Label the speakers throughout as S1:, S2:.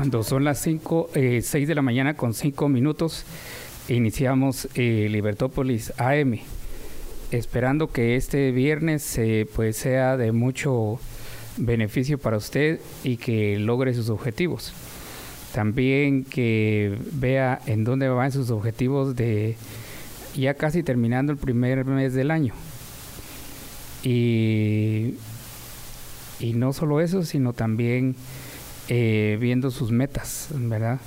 S1: Cuando son las 5, 6 eh, de la mañana con 5 minutos, iniciamos eh, Libertópolis AM, esperando que este viernes eh, pues sea de mucho beneficio para usted y que logre sus objetivos. También que vea en dónde van sus objetivos de ya casi terminando el primer mes del año. Y, y no solo eso, sino también eh, viendo sus metas, ¿verdad?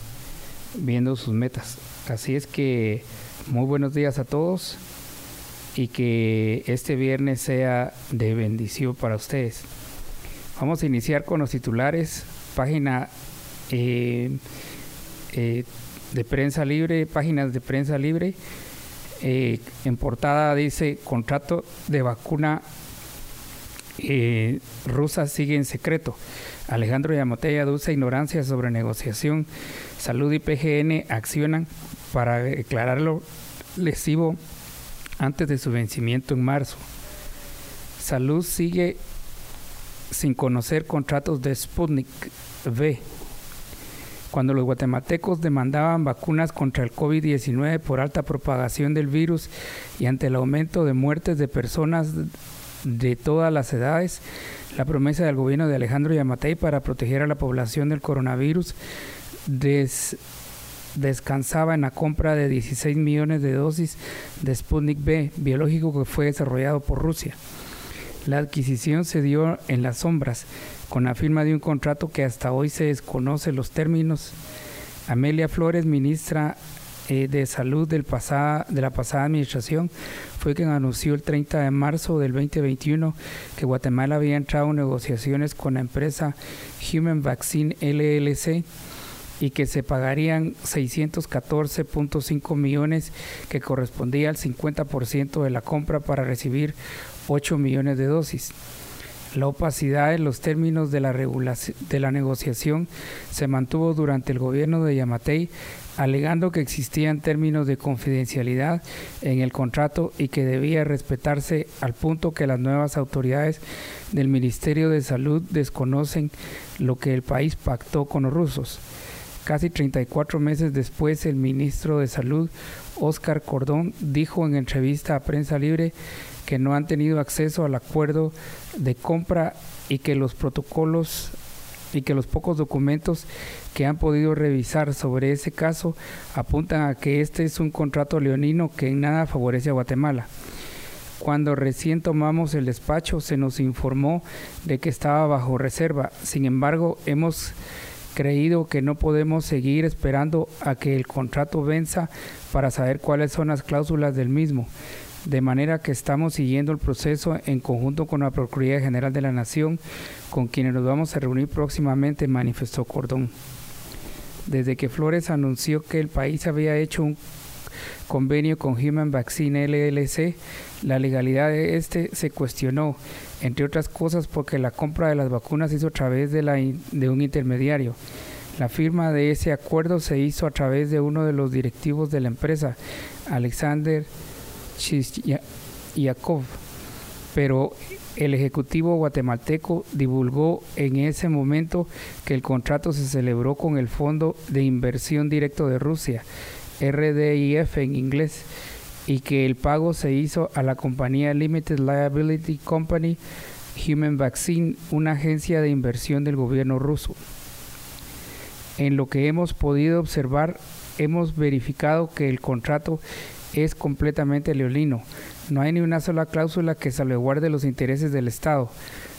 S1: Viendo sus metas. Así es que muy buenos días a todos y que este viernes sea de bendición para ustedes. Vamos a iniciar con los titulares, página eh, eh, de prensa libre, páginas de prensa libre. en portada dice contrato de vacuna rusa sigue en secreto. Alejandro Yamatei aduce ignorancia sobre negociación. Salud y PGN accionan para declararlo lesivo antes de su vencimiento en marzo. Salud sigue sin conocer contratos de Sputnik V. Cuando los guatemaltecos demandaban vacunas contra el COVID-19 por alta propagación del virus y ante el aumento de muertes de personas de todas las edades, la promesa del gobierno de Alejandro Yamatei para proteger a la población del coronavirus descansaba en la compra de 16 millones de dosis de Sputnik B, biológico que fue desarrollado por Rusia. La adquisición se dio en las sombras, con la firma de un contrato que hasta hoy se desconoce los términos. Amelia Flores, ministra eh, de Salud del de la pasada administración fue quien anunció el 30 de marzo del 2021 que Guatemala había entrado en negociaciones con la empresa Human Vaccine LLC y que se pagarían 614.5 millones que correspondía al 50% de la compra para recibir 8 millones de dosis. La opacidad en los términos de la, de la negociación se mantuvo durante el gobierno de Yamatei, alegando que existían términos de confidencialidad en el contrato y que debía respetarse al punto que las nuevas autoridades del Ministerio de Salud desconocen lo que el país pactó con los rusos. Casi 34 meses después, el ministro de Salud, Oscar Cordón, dijo en entrevista a Prensa Libre que no han tenido acceso al acuerdo de compra y que los protocolos y que los pocos documentos que han podido revisar sobre ese caso apuntan a que este es un contrato leonino que en nada favorece a Guatemala. Cuando recién tomamos el despacho se nos informó de que estaba bajo reserva. Sin embargo, hemos creído que no podemos seguir esperando a que el contrato venza para saber cuáles son las cláusulas del mismo de manera que estamos siguiendo el proceso en conjunto con la Procuraduría General de la Nación, con quienes nos vamos a reunir próximamente, manifestó Cordón. Desde que Flores anunció que el país había hecho un convenio con Human Vaccine LLC, la legalidad de este se cuestionó, entre otras cosas porque la compra de las vacunas se hizo a través de, la, de un intermediario. La firma de ese acuerdo se hizo a través de uno de los directivos de la empresa, Alexander Yakov, pero el Ejecutivo guatemalteco divulgó en ese momento que el contrato se celebró con el Fondo de Inversión Directo de Rusia, RDIF en inglés, y que el pago se hizo a la compañía Limited Liability Company Human Vaccine, una agencia de inversión del gobierno ruso. En lo que hemos podido observar, hemos verificado que el contrato es completamente leolino. No hay ni una sola cláusula que salvaguarde los intereses del Estado.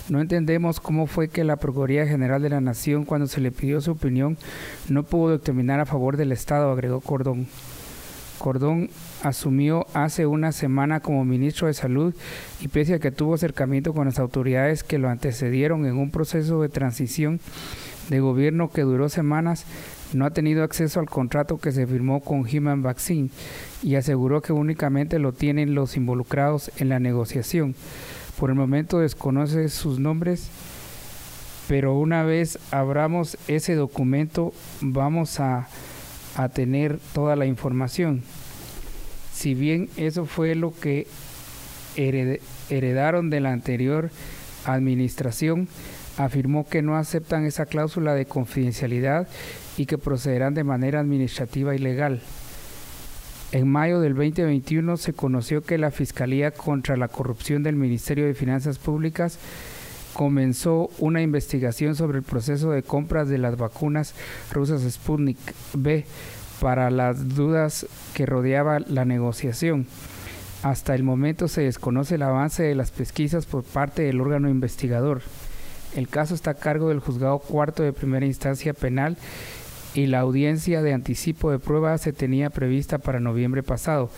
S1: No entendemos cómo fue que la Procuraduría General de la Nación, cuando se le pidió su opinión, no pudo determinar a favor del Estado, agregó Cordón. Cordón asumió hace una semana como ministro de Salud y pese a que tuvo acercamiento con las autoridades que lo antecedieron en un proceso de transición de gobierno que duró semanas, no ha tenido acceso al contrato que se firmó con Human Vaccine y aseguró que únicamente lo tienen los involucrados en la negociación. Por el momento desconoce sus nombres, pero una vez abramos ese documento vamos a, a tener toda la información. Si bien eso fue lo que heredaron de la anterior administración, afirmó que no aceptan esa cláusula de confidencialidad y que procederán de manera administrativa y legal. En mayo del 2021 se conoció que la Fiscalía contra la Corrupción del Ministerio de Finanzas Públicas comenzó una investigación sobre el proceso de compras de las vacunas rusas Sputnik B para las dudas que rodeaba la negociación. Hasta el momento se desconoce el avance de las pesquisas por parte del órgano investigador. El caso está a cargo del juzgado cuarto de primera instancia penal y la audiencia de anticipo de prueba se tenía prevista para noviembre pasado.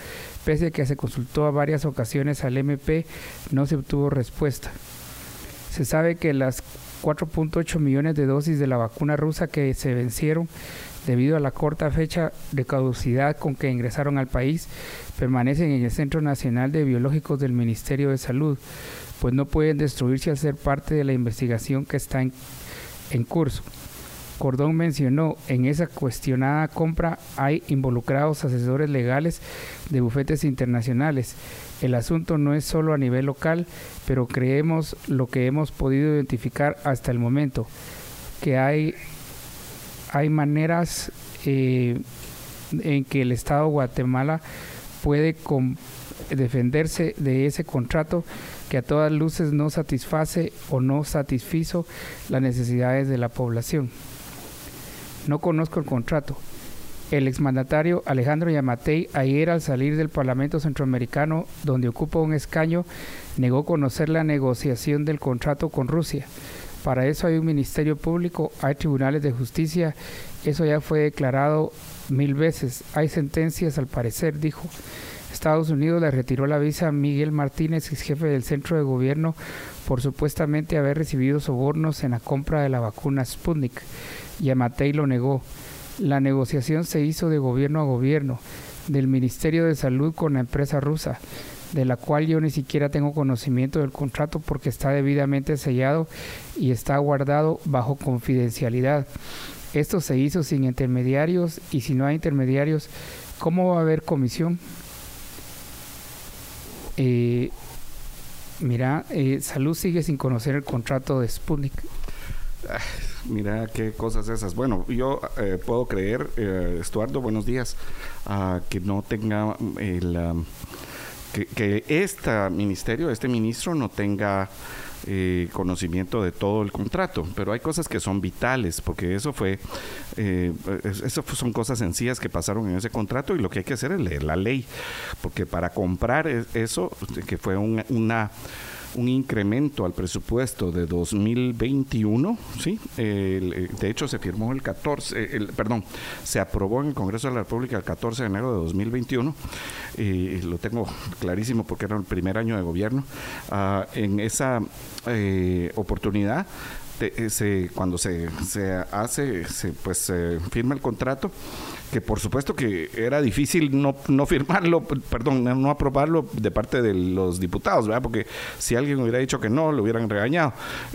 S1: Pese a que se consultó a varias ocasiones al MP, no se obtuvo respuesta. Se sabe que las 4.8 millones de dosis de la vacuna rusa que se vencieron debido a la corta fecha de caducidad con que ingresaron al país, permanecen en el Centro Nacional de Biológicos del Ministerio de Salud, pues no pueden destruirse al ser parte de la investigación que está en, en curso. Cordón mencionó, en esa cuestionada compra hay involucrados asesores legales de bufetes internacionales. El asunto no es solo a nivel local, pero creemos lo que hemos podido identificar hasta el momento, que hay hay maneras eh, en que el Estado de Guatemala puede defenderse de ese contrato que a todas luces no satisface o no satisfizo las necesidades de la población. No conozco el contrato. El exmandatario Alejandro Yamatei, ayer al salir del Parlamento Centroamericano, donde ocupa un escaño, negó conocer la negociación del contrato con Rusia. Para eso hay un ministerio público, hay tribunales de justicia, eso ya fue declarado mil veces. Hay sentencias al parecer, dijo. Estados Unidos le retiró la visa a Miguel Martínez, ex jefe del centro de gobierno, por supuestamente haber recibido sobornos en la compra de la vacuna Sputnik. Y lo negó. La negociación se hizo de gobierno a gobierno, del Ministerio de Salud con la empresa rusa de la cual yo ni siquiera tengo conocimiento del contrato porque está debidamente sellado y está guardado bajo confidencialidad. Esto se hizo sin intermediarios y si no hay intermediarios, ¿cómo va a haber comisión? Eh, mira, eh, Salud sigue sin conocer el contrato de Sputnik.
S2: Mira qué cosas esas. Bueno, yo eh, puedo creer, Estuardo, buenos días, ah, que no tenga el que, este ministerio, este ministro no tenga eh, conocimiento de todo el contrato, pero hay cosas que son vitales, porque eso fue, eh, eso son cosas sencillas que pasaron en ese contrato y lo que hay que hacer es leer la ley, porque para comprar e, eso, que fue una un incremento al presupuesto de 2021, ¿sí? Eh, de hecho, se firmó el 14, el, perdón, se aprobó en el Congreso de la República el 14 de enero de 2021, y lo tengo clarísimo porque era el primer año de gobierno. Ah, en esa eh, oportunidad, se, cuando se, se hace, se, pues se firma el contrato, que por supuesto que era difícil no, no firmarlo, perdón, no aprobarlo de parte de los diputados, ¿verdad? Porque si alguien hubiera dicho que no, lo hubieran regañado,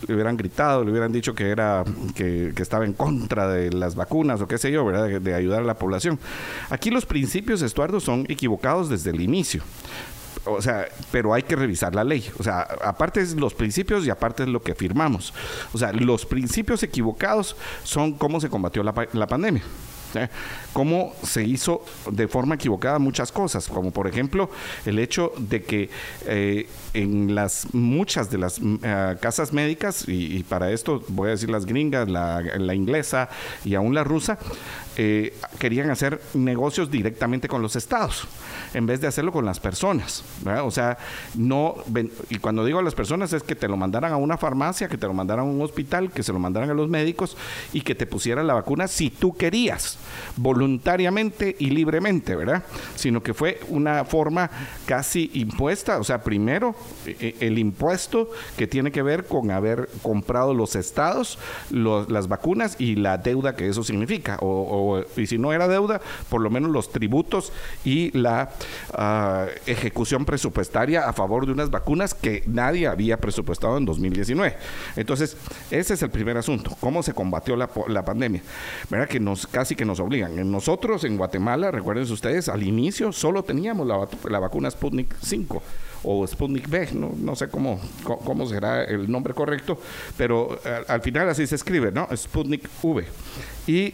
S2: le hubieran gritado, le hubieran dicho que era que, estaba en contra de las vacunas o qué sé yo, ¿verdad? De, ayudar a la población. Aquí los principios, Estuardo, son equivocados desde el inicio o sea, pero hay que revisar la ley. O sea, aparte es los principios y aparte es lo que firmamos. O sea, los principios equivocados son cómo se combatió la, la pandemia. ¿eh? cómo se hizo de forma equivocada muchas cosas, como por ejemplo el hecho de que eh, en las muchas de las eh, casas médicas, y, para esto voy a decir las gringas, la, inglesa y aún la rusa, eh, querían hacer negocios directamente con los estados, en vez de hacerlo con las personas. O sea, no, y cuando digo a las personas es que te lo mandaran a una farmacia, que te lo mandaran a un hospital, que se lo mandaran a los médicos y que te pusieran la vacuna si tú querías, voluntariamente y libremente, ¿verdad? Sino que fue una forma casi impuesta, o sea, primero el impuesto que tiene que ver con haber comprado los estados, las vacunas y la deuda que eso significa, o o, y si no era deuda, por lo menos los tributos y la ah, ejecución presupuestaria a favor de unas vacunas que nadie había presupuestado en 2019. Entonces, ese es el primer asunto, cómo se combatió la, la pandemia. ¿Verdad? Que nos casi que nos obligan. Nosotros en Guatemala, recuerden ustedes, al inicio solo teníamos la, la vacuna Sputnik 5 o Sputnik B, no, sé cómo, cómo será el nombre correcto, pero al, al final así se escribe, ¿no? Sputnik V. Y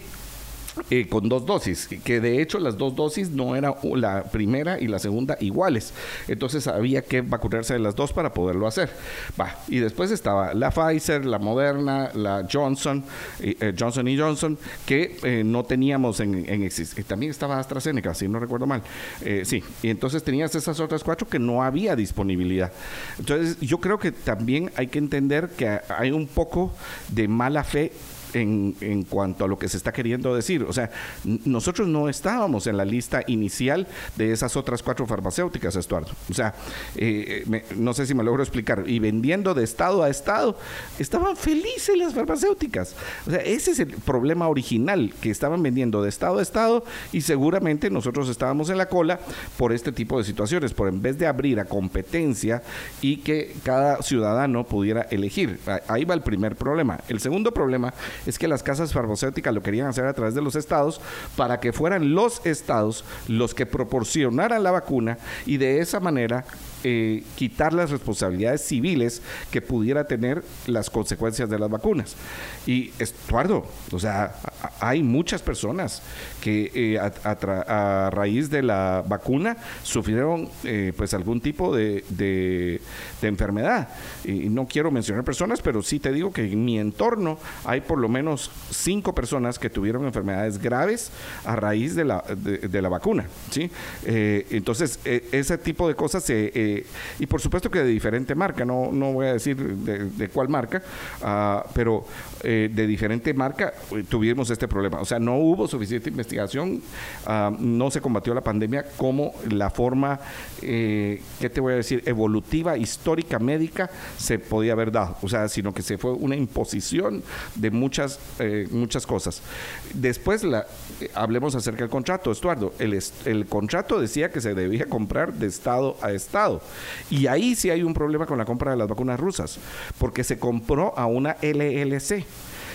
S2: eh, con dos dosis, que de hecho las dos dosis no era la primera y la segunda iguales. Entonces había que vacunarse de las dos para poderlo hacer. Va, y después estaba la Pfizer, la Moderna, la Johnson, eh, Johnson y Johnson, que eh, no teníamos en, en existencia. También estaba AstraZeneca, si no recuerdo mal. sí, y entonces tenías esas otras cuatro que no había disponibilidad. Entonces yo creo que también hay que entender que hay un poco de mala fe en, en, cuanto a lo que se está queriendo decir. O sea, nosotros no estábamos en la lista inicial de esas otras cuatro farmacéuticas, Estuardo. O sea, eh, me, no sé si me logro explicar. Y vendiendo de estado a estado, estaban felices las farmacéuticas. O sea, ese es el problema original, que estaban vendiendo de estado a estado y seguramente nosotros estábamos en la cola por este tipo de situaciones, por en vez de abrir a competencia y que cada ciudadano pudiera elegir. Ahí va el primer problema. El segundo problema es que las casas farmacéuticas lo querían hacer a través de los estados para que fueran los estados los que proporcionaran la vacuna y de esa manera eh, quitar las responsabilidades civiles que pudiera tener las consecuencias de las vacunas. Y Estuardo, o sea, hay muchas personas que eh, a, raíz de la vacuna sufrieron eh, pues algún tipo de, de, enfermedad. Y no quiero mencionar personas, pero sí te digo que en mi entorno hay por lo menos cinco personas que tuvieron enfermedades graves a raíz de la, de, la vacuna. ¿sí? entonces, ese tipo de cosas se eh, y por supuesto que de diferente marca, no, no voy a decir de, cuál marca, uh, pero eh, de diferente marca eh, tuvimos este problema. O sea, no hubo suficiente investigación, uh, no se combatió la pandemia como la forma, ¿qué te voy a decir?, evolutiva, histórica, médica, se podía haber dado. O sea, sino que se fue una imposición de muchas, muchas cosas. Después, la, hablemos acerca del contrato, Estuardo. El, el contrato decía que se debía comprar de estado a estado. Y ahí sí hay un problema con la compra de las vacunas rusas, porque se compró a una LLC.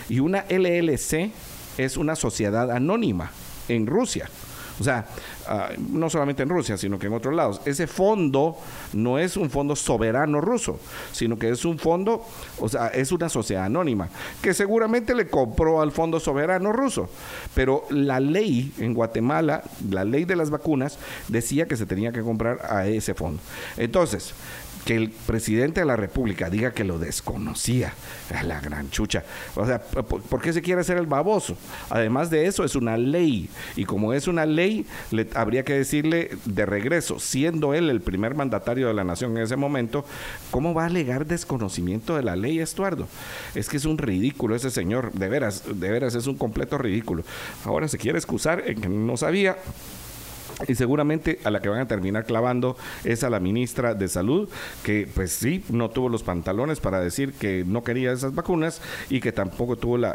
S2: Y una LLC es una sociedad anónima en Rusia. O sea, uh, no solamente en Rusia, sino que en otros lados. Ese fondo no es un fondo soberano ruso, sino que es un fondo, o sea, es una sociedad anónima, que seguramente le compró al fondo soberano ruso. Pero la ley en Guatemala, la ley de las vacunas, decía que se tenía que comprar a ese fondo. Entonces, que el presidente de la República diga que lo desconocía, a la gran chucha. O sea, ¿por qué se quiere hacer el baboso? Además de eso, es una ley. Y como es una ley, le, habría que decirle de regreso, siendo él el primer mandatario de la nación en ese momento, ¿cómo va a alegar desconocimiento de la ley, Estuardo? Es que es un ridículo ese señor, de veras, de veras, es un completo ridículo. Ahora se quiere excusar en que no sabía y seguramente a la que van a terminar clavando es a la ministra de Salud, que pues sí, no tuvo los pantalones para decir que no quería esas vacunas y que tampoco tuvo la,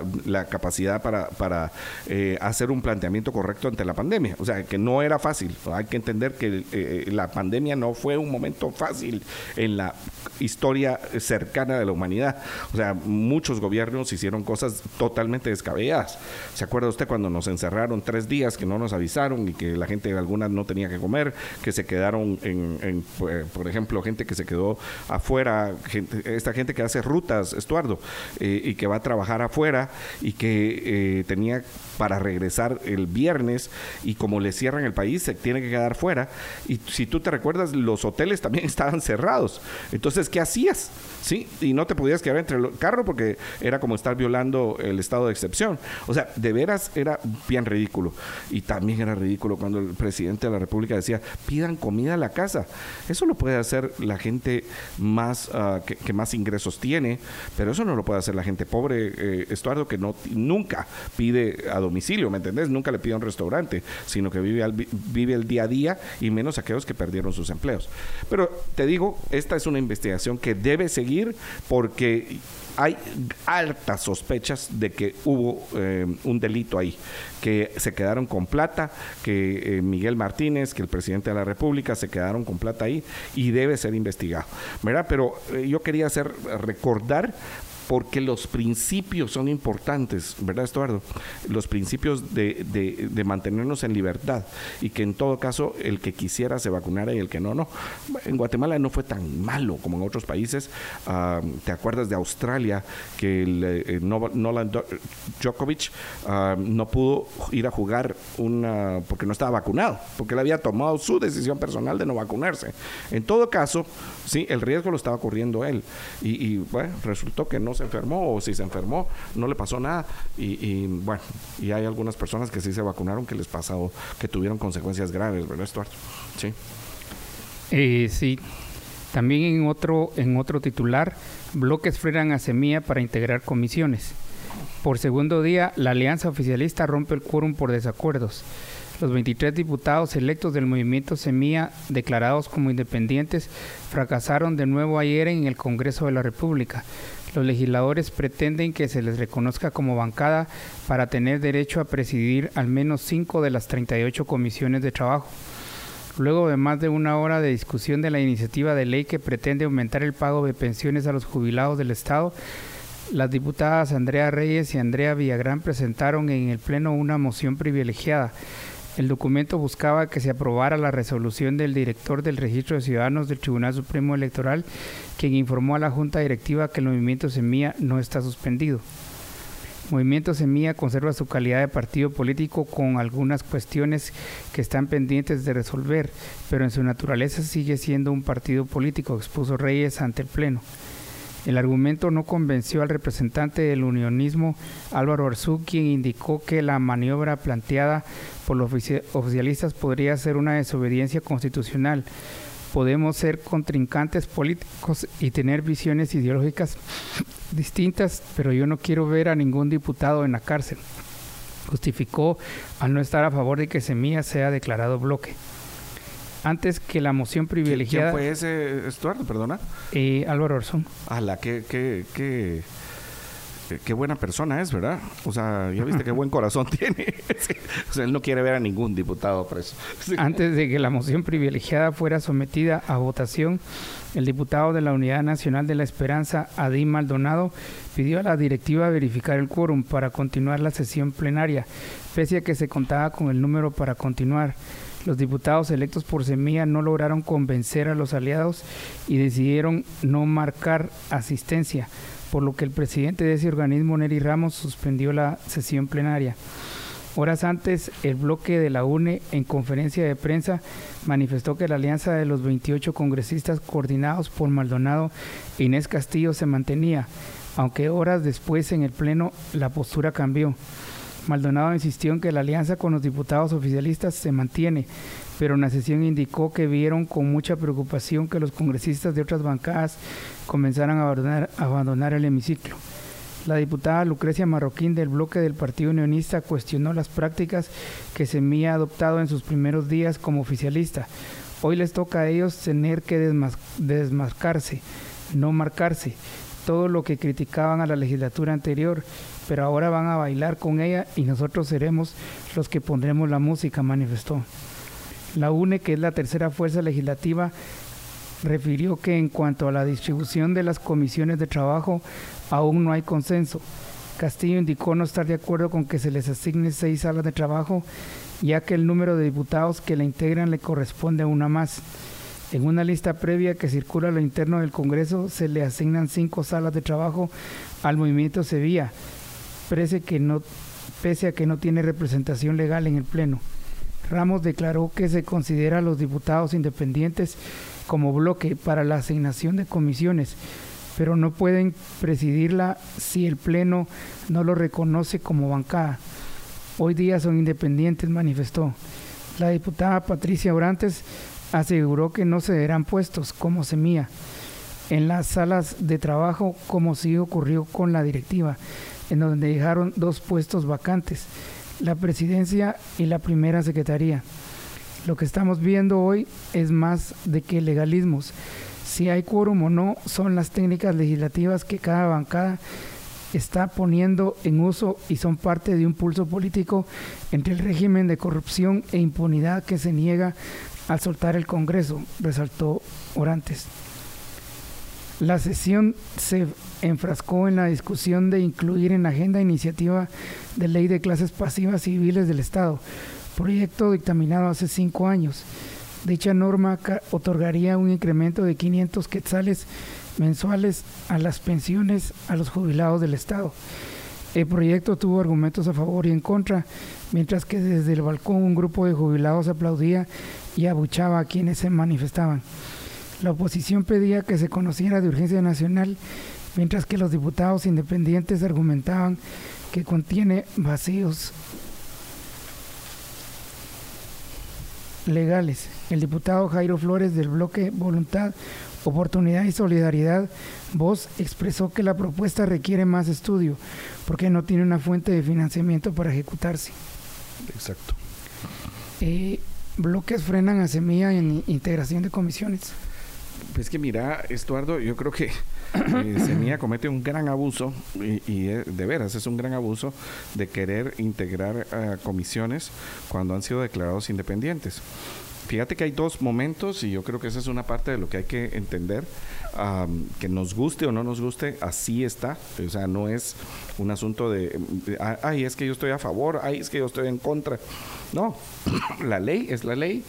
S2: capacidad para, para eh, hacer un planteamiento correcto ante la pandemia. O sea, que no era fácil. Hay que entender que eh, la pandemia no fue un momento fácil en la historia cercana de la humanidad. O sea, muchos gobiernos hicieron cosas totalmente descabelladas. ¿Se acuerda usted cuando nos encerraron tres días que no nos avisaron y que la gente algunas no tenía que comer, que se quedaron en, eh, por ejemplo, gente que se quedó afuera, esta gente que hace rutas, Estuardo, eh, y que va a trabajar afuera y que eh, tenía para regresar el viernes y como le cierran el país, se tiene que quedar fuera. Y si tú te recuerdas, los hoteles también estaban cerrados. Entonces, ¿qué hacías? ¿Sí? Y no te podías quedar entre el carro porque era como estar violando el estado de excepción. O sea, de veras era bien ridículo. Y también era ridículo cuando el presidente de la República decía, pidan comida a la casa. Eso lo puede hacer la gente más uh, que, más ingresos tiene, pero eso no lo puede hacer la gente pobre, eh, Estuardo, que no nunca pide a domicilio, ¿me entendés? Nunca le pide a un restaurante, sino que vive, al, vive el día a día y menos aquellos que perdieron sus empleos. Pero te digo, esta es una investigación que debe seguir porque hay altas sospechas de que hubo eh, un delito ahí, que se quedaron con plata, que eh, Miguel Martínez, que el presidente de la República se quedaron con plata ahí y debe ser investigado, ¿verdad? Pero eh, yo quería hacer recordar porque los principios son importantes, ¿verdad, Estuardo? Los principios de, de, mantenernos en libertad y que en todo caso el que quisiera se vacunara y el que no, no. En Guatemala no fue tan malo como en otros países. Ah, ¿Te acuerdas de Australia que el, eh, Nolan Djokovic ah, no pudo ir a jugar una porque no estaba vacunado, porque él había tomado su decisión personal de no vacunarse? En todo caso, sí, el riesgo lo estaba corriendo él y, y bueno, resultó que no se enfermó o si se enfermó no le pasó nada y, bueno, y hay algunas personas que sí se vacunaron que les pasó, que tuvieron consecuencias graves, ¿verdad, Stuart? Sí.
S1: Eh, sí. También en otro, en otro titular, bloques frenan a Semilla para integrar comisiones. Por segundo día, la alianza oficialista rompe el quórum por desacuerdos. Los 23 diputados electos del movimiento Semilla, declarados como independientes, fracasaron de nuevo ayer en el Congreso de la República. Los legisladores pretenden que se les reconozca como bancada para tener derecho a presidir al menos cinco de las 38 comisiones de trabajo. Luego de más de una hora de discusión de la iniciativa de ley que pretende aumentar el pago de pensiones a los jubilados del Estado, las diputadas Andrea Reyes y Andrea Villagrán presentaron en el Pleno una moción privilegiada el documento buscaba que se aprobara la resolución del director del Registro de Ciudadanos del Tribunal Supremo Electoral, quien informó a la Junta Directiva que el movimiento Semilla no está suspendido. Movimiento Semilla conserva su calidad de partido político con algunas cuestiones que están pendientes de resolver, pero en su naturaleza sigue siendo un partido político, expuso Reyes ante el Pleno. El argumento no convenció al representante del unionismo Álvaro Arzú, quien indicó que la maniobra planteada por los oficialistas podría ser una desobediencia constitucional. Podemos ser contrincantes políticos y tener visiones ideológicas distintas, pero yo no quiero ver a ningún diputado en la cárcel. Justificó al no estar a favor de que Semilla sea declarado bloque antes que la moción privilegiada.
S2: ¿Quién fue ese, Estuardo? Perdona.
S1: Eh, Álvaro Orzón.
S2: la que, que, que, qué buena persona es, ¿verdad? O sea, ya viste qué buen corazón tiene. o sea, él no quiere ver a ningún diputado preso.
S1: Antes de que la moción privilegiada fuera sometida a votación, el diputado de la Unidad Nacional de la Esperanza, Adín Maldonado, pidió a la directiva verificar el quórum para continuar la sesión plenaria, pese a que se contaba con el número para continuar. Los diputados electos por Semilla no lograron convencer a los aliados y decidieron no marcar asistencia, por lo que el presidente de ese organismo, Neri Ramos, suspendió la sesión plenaria. Horas antes, el bloque de la UNE, en conferencia de prensa, manifestó que la alianza de los 28 congresistas coordinados por Maldonado e Inés Castillo se mantenía, aunque horas después en el Pleno la postura cambió. Maldonado insistió en que la alianza con los diputados oficialistas se mantiene, pero en la sesión indicó que vieron con mucha preocupación que los congresistas de otras bancadas comenzaran a abandonar, el hemiciclo. La diputada Lucrecia Marroquín del bloque del Partido Unionista cuestionó las prácticas que Semilla ha adoptado en sus primeros días como oficialista. Hoy les toca a ellos tener que desmarcarse, no marcarse todo lo que criticaban a la legislatura anterior, pero ahora van a bailar con ella y nosotros seremos los que pondremos la música, manifestó. La UNE, que es la tercera fuerza legislativa, refirió que en cuanto a la distribución de las comisiones de trabajo aún no hay consenso. Castillo indicó no estar de acuerdo con que se les asigne seis salas de trabajo, ya que el número de diputados que la integran le corresponde a una más. En una lista previa que circula a lo interno del Congreso se le asignan cinco salas de trabajo al movimiento Sevilla, pese, que no, pese a que no tiene representación legal en el Pleno. Ramos declaró que se considera a los diputados independientes como bloque para la asignación de comisiones, pero no pueden presidirla si el Pleno no lo reconoce como bancada. Hoy día son independientes, manifestó. La diputada Patricia Orantes aseguró que no cederán puestos como semilla en las salas de trabajo como sí ocurrió con la directiva, en donde dejaron dos puestos vacantes, la presidencia y la primera secretaría. Lo que estamos viendo hoy es más de que legalismos. Si hay quórum o no son las técnicas legislativas que cada bancada está poniendo en uso y son parte de un pulso político entre el régimen de corrupción e impunidad que se niega al soltar el Congreso, resaltó Orantes. La sesión se enfrascó en la discusión de incluir en la agenda iniciativa de ley de clases pasivas civiles del Estado, proyecto dictaminado hace cinco años. Dicha norma otorgaría un incremento de 500 quetzales mensuales a las pensiones a los jubilados del Estado. El proyecto tuvo argumentos a favor y en contra, mientras que desde el balcón un grupo de jubilados aplaudía y abuchaba a quienes se manifestaban. La oposición pedía que se conociera de urgencia nacional, mientras que los diputados independientes argumentaban que contiene vacíos legales. El diputado Jairo Flores del bloque Voluntad Oportunidad y Solidaridad, Voz expresó que la propuesta requiere más estudio porque no tiene una fuente de financiamiento para ejecutarse.
S2: Exacto.
S1: Eh, bloques frenan a Semilla en integración de comisiones.
S2: Pues que mira, Estuardo, yo creo que eh, Semilla comete un gran abuso y, eh, de veras es un gran abuso de querer integrar a comisiones cuando han sido declarados independientes. Fíjate que hay dos momentos y yo creo que esa es una parte de lo que hay que entender. que nos guste o no nos guste, así está. O sea, no es un asunto de, ay, es que yo estoy a favor, ay, es que yo estoy en contra. No, la ley es la ley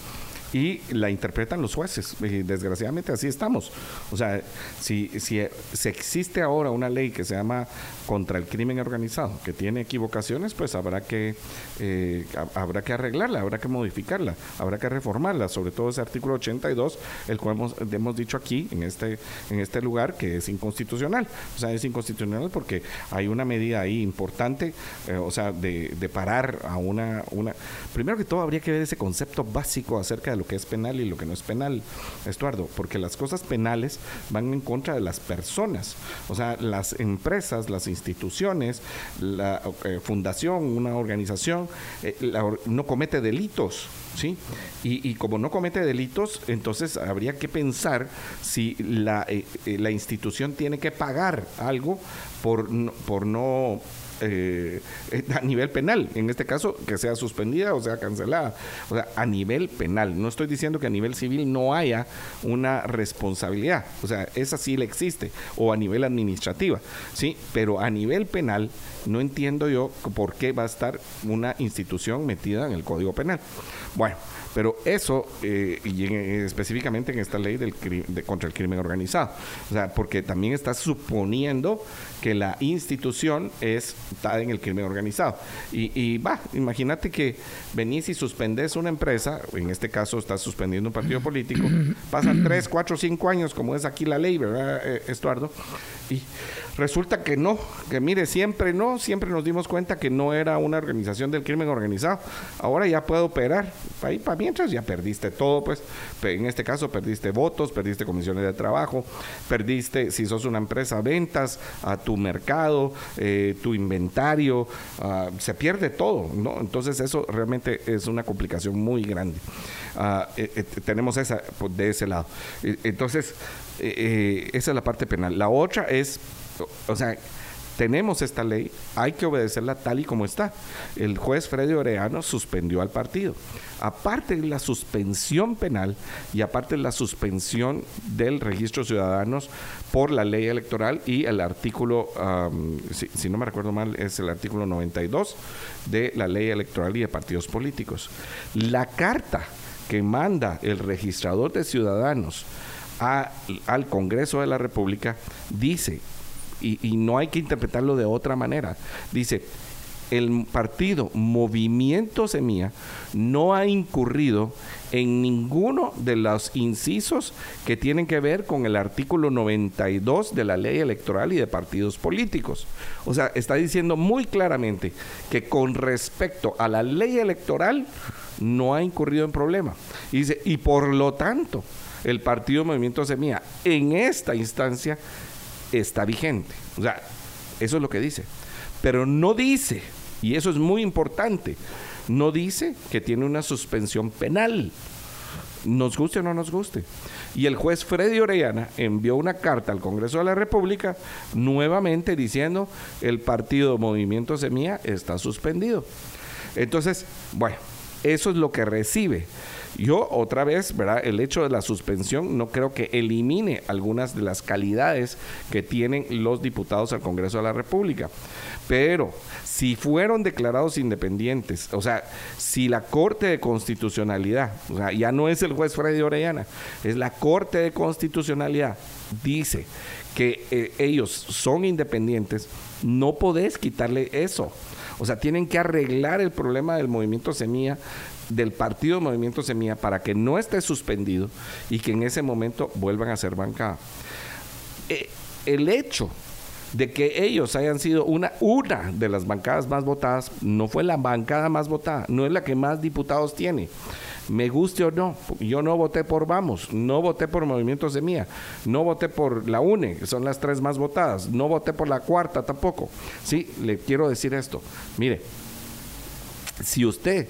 S2: y la interpretan los jueces. Y desgraciadamente así estamos. O sea, si, si, si, existe ahora una ley que se llama contra el crimen organizado, que tiene equivocaciones, pues habrá que, eh, habrá que arreglarla, habrá que modificarla, habrá que reformarla, sobre todo ese artículo 82, el cual hemos, hemos dicho aquí, en este, en este lugar, que es inconstitucional. O sea, es inconstitucional porque hay una medida ahí importante, eh, o sea, de, de parar a una, una... Primero que todo, habría que ver ese concepto básico acerca de lo que es penal y lo que no es penal, Estuardo, porque las cosas penales van en contra de las personas, o sea, las empresas, las instituciones, la eh, fundación, una organización, eh, no comete delitos, ¿sí? Y, como no comete delitos, entonces habría que pensar si la, eh, la institución tiene que pagar algo por, por no eh, a nivel penal, en este caso, que sea suspendida o sea cancelada. O sea, a nivel penal. No estoy diciendo que a nivel civil no haya una responsabilidad. O sea, esa sí le existe. O a nivel administrativa. Sí, pero a nivel penal no entiendo yo por qué va a estar una institución metida en el Código Penal. Bueno, pero eso, eh, y específicamente en esta ley del, de, contra el crimen organizado, o sea, porque también está suponiendo que la institución es, está en el crimen organizado. Y, va, imagínate que venís y suspendes una empresa, en este caso estás suspendiendo un partido político, pasan tres, cuatro, cinco años, como es aquí la ley, ¿verdad, eh, Estuardo? Y resulta que no, que mire, siempre no, siempre nos dimos cuenta que no era una organización del crimen organizado. Ahora ya puede operar. Ahí para mientras ya perdiste todo, pues. En este caso perdiste votos, perdiste comisiones de trabajo, perdiste, si sos una empresa, ventas a tu mercado, eh, tu inventario, ah, se pierde todo, ¿no? Entonces eso realmente es una complicación muy grande. Ah, eh, eh, tenemos esa pues, de ese lado. entonces, esa es la parte penal. La otra es o sea, tenemos esta ley, hay que obedecerla tal y como está. El juez Freddy Oreano suspendió al partido. Aparte de la suspensión penal y aparte de la suspensión del registro de ciudadanos por la ley electoral y el artículo, si, no me recuerdo mal, es el artículo 92 de la ley electoral y de partidos políticos. La carta que manda el registrador de ciudadanos al Congreso de la República dice y, no hay que interpretarlo de otra manera. Dice, el partido Movimiento Semilla no ha incurrido en ninguno de los incisos que tienen que ver con el artículo 92 de la ley electoral y de partidos políticos. O sea, está diciendo muy claramente que con respecto a la ley electoral no ha incurrido en problema. Y dice, y por lo tanto, el partido Movimiento Semilla en esta instancia está vigente. O sea, eso es lo que dice. Pero no dice, y eso es muy importante, no dice que tiene una suspensión penal. nos guste o no nos guste. Y el juez Freddy Orellana envió una carta al Congreso de la República nuevamente diciendo el partido Movimiento Semilla está suspendido. Entonces, bueno, eso es lo que recibe. Yo otra vez, ¿verdad? El hecho de la suspensión no creo que elimine algunas de las calidades que tienen los diputados al Congreso de la República. Pero si fueron declarados independientes, o sea, si la Corte de Constitucionalidad, o sea, ya no es el juez Freddy Orellana, es la Corte de Constitucionalidad, dice que eh, ellos son independientes, no podés quitarle eso. O sea, tienen que arreglar el problema del movimiento Semilla, del partido Movimiento Semilla, para que no esté suspendido y que en ese momento vuelvan a ser bancada. Eh, el hecho de que ellos hayan sido una, una de las bancadas más votadas, no fue la bancada más votada, no es la que más diputados tiene. Me guste o no, yo no voté por Vamos, no voté por Movimiento Semilla, no voté por la UNE, que son las tres más votadas, no voté por la cuarta tampoco. Sí, le quiero decir esto. Mire, si usted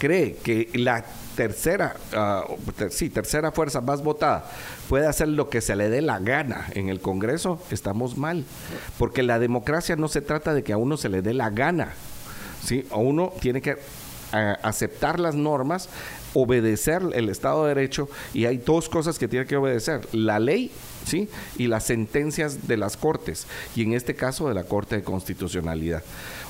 S2: cree que la tercera, uh, sí, tercera fuerza más votada puede hacer lo que se le dé la gana en el Congreso, estamos mal. Porque la democracia no se trata de que a uno se le dé la gana. ¿sí? A uno tiene que uh, aceptar las normas, obedecer el Estado de Derecho y hay dos cosas que tiene que obedecer. La ley ¿sí? y las sentencias de las cortes, y en este caso de la Corte de Constitucionalidad.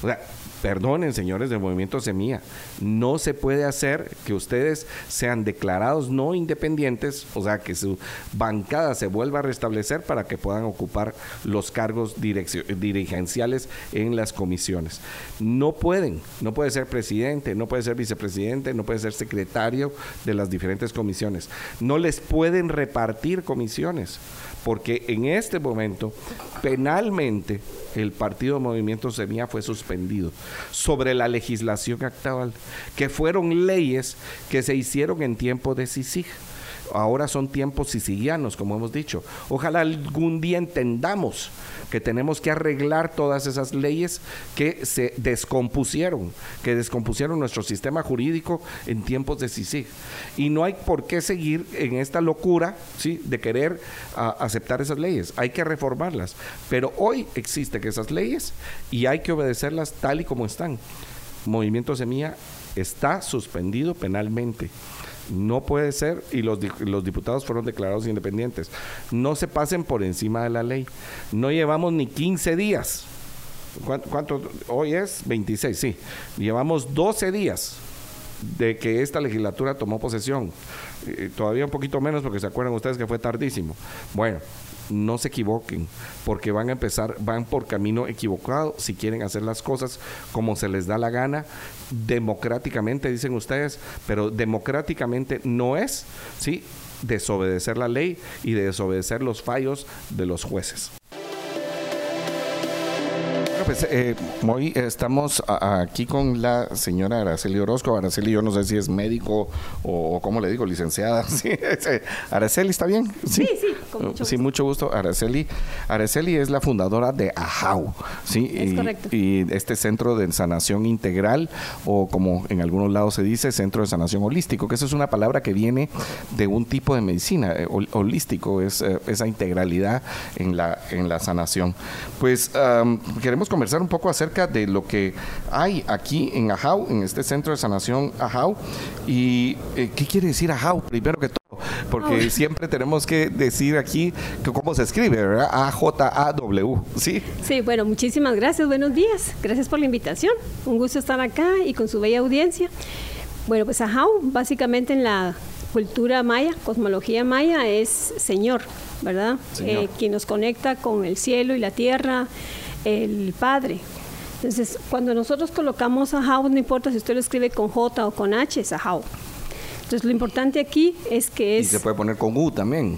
S2: O sea, perdonen, señores del Movimiento Semilla, no se puede hacer que ustedes sean declarados no independientes, o sea, que su bancada se vuelva a restablecer para que puedan ocupar los cargos dirigenciales en las comisiones. No pueden, no puede ser presidente, no puede ser vicepresidente, no puede ser secretario de las diferentes comisiones. No les pueden repartir comisiones porque en este momento penalmente el partido Movimiento Semilla fue suspendido sobre la legislación actual, que fueron leyes que se hicieron en tiempo de CICIG ahora son tiempos sicilianos, como hemos dicho. Ojalá algún día entendamos que tenemos que arreglar todas esas leyes que se descompusieron, que descompusieron nuestro sistema jurídico en tiempos de CICIG. Y no hay por qué seguir en esta locura ¿sí? de querer aceptar esas leyes. Hay que reformarlas. Pero hoy existen esas leyes y hay que obedecerlas tal y como están. Movimiento Semilla está suspendido penalmente. No puede ser, y los, los diputados fueron declarados independientes. No se pasen por encima de la ley. No llevamos ni 15 días. ¿Cuánto? Hoy es 26, sí. Llevamos 12 días de que esta legislatura tomó posesión. Eh, todavía un poquito menos porque se acuerdan ustedes que fue tardísimo. Bueno, no se equivoquen, porque van a empezar, van por camino equivocado si quieren hacer las cosas como se les da la gana, democráticamente, dicen ustedes, pero democráticamente no es, ¿sí? Desobedecer la ley y desobedecer los fallos de los jueces pues eh, hoy estamos aquí con la señora Araceli Orozco. Araceli, yo no sé si es médico o, como le digo, licenciada. Sí, Araceli, ¿está bien?
S3: Sí, sí, con mucho
S2: Sí, mucho gusto. Araceli, Araceli es la fundadora de AJAU, ¿sí?
S3: Es
S2: y,
S3: correcto.
S2: y este centro de sanación integral, o como en algunos lados se dice, centro de sanación holístico, que eso es una palabra que viene de un tipo de medicina. eh, hol- holístico es eh, esa integralidad en la, en la sanación. Pues queremos conversar un poco acerca de lo que hay aquí en Ajau, en este centro de sanación Ajau. ¿Y eh, qué quiere decir Ajau? Primero que todo, porque siempre tenemos que decir aquí que cómo se escribe, ¿verdad? A-J-A-W, ¿sí?
S3: Sí, bueno, muchísimas gracias, buenos días. Gracias por la invitación. Un gusto estar acá y con su bella audiencia. Bueno, pues Ajau, básicamente en la cultura maya, cosmología maya, es Señor, ¿verdad?
S2: Señor.
S3: Eh, quien nos conecta con el cielo y la tierra, el Padre. Entonces, cuando nosotros colocamos Ajau, no importa si usted lo escribe con J o con H, es Ajau. Entonces, lo importante aquí es que
S2: Y
S3: es...
S2: se puede poner con U también,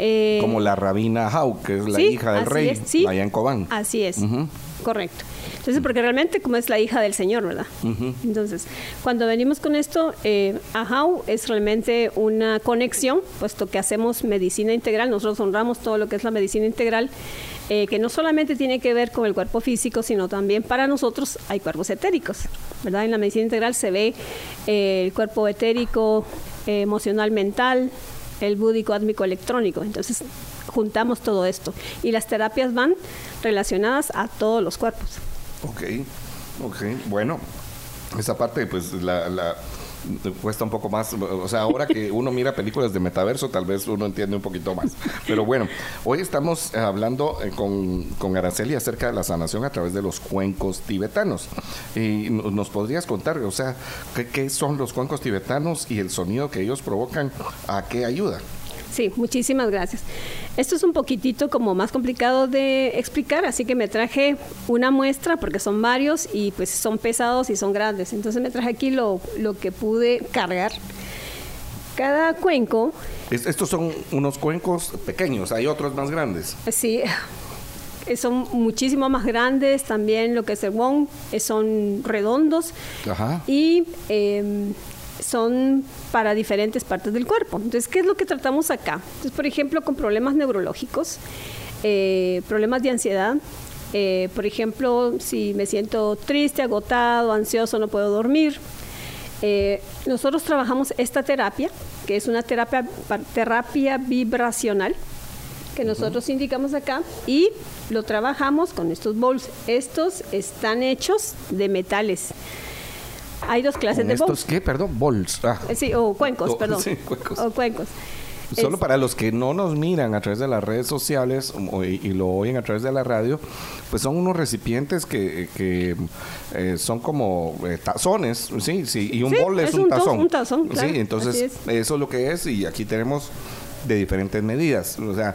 S3: eh,
S2: como la rabina Ajau, que es la
S3: Sí,
S2: hija del rey,
S3: es, sí.
S2: allá en Cobán.
S3: Así es, correcto. Entonces, porque realmente como es la hija del Señor, ¿verdad? Entonces, cuando venimos con esto, eh, Ajau es realmente una conexión, puesto que hacemos medicina integral, nosotros honramos todo lo que es la medicina integral, eh, que no solamente tiene que ver con el cuerpo físico, sino también para nosotros hay cuerpos etéricos, ¿verdad? En la medicina integral se ve eh, el cuerpo etérico, eh, emocional mental, el búdico átmico electrónico. Entonces, juntamos todo esto. Y las terapias van relacionadas a todos los cuerpos.
S2: Ok, ok. Bueno, esa parte, pues la, la cuesta un poco más. O sea, ahora que uno mira películas de metaverso, tal vez uno entiende un poquito más. Pero bueno, hoy estamos hablando eh, con, con Araceli acerca de la sanación a través de los cuencos tibetanos. Y nos podrías contar, o sea, ¿qué, qué son los cuencos tibetanos y el sonido que ellos provocan? ¿A qué ayuda?
S3: Sí, muchísimas gracias. Esto es un poquitito como más complicado de explicar, así que me traje una muestra porque son varios y pues son pesados y son grandes. Entonces me traje aquí lo, lo que pude cargar. Cada cuenco...
S2: estos son unos cuencos pequeños, hay otros más grandes.
S3: Sí, eh, son muchísimo más grandes, también lo que es el wong, eh, son redondos Ajá. y eh, son para diferentes partes del cuerpo. Entonces, ¿qué es lo que tratamos acá? Entonces, por ejemplo, con problemas neurológicos, eh, problemas de ansiedad, eh, por ejemplo, si me siento triste, agotado, ansioso, no puedo dormir. Eh, nosotros trabajamos esta terapia, que es una terapia, terapia vibracional, que nosotros indicamos acá, y lo trabajamos con estos bowls. Estos están hechos de metales. Hay dos clases de
S2: estos qué? Perdón, bols.
S3: Ah. Eh, sí, o cuencos, perdón. Sí, cuencos. O cuencos.
S2: Solo para los que no nos miran a través de las redes sociales y, lo oyen a través de la radio, pues son unos recipientes que, que eh, son como eh, tazones, sí, sí, y un bol es, un, tazón.
S3: Un tazón,
S2: claro, Sí, entonces eso es lo que es y aquí tenemos de diferentes medidas, o sea,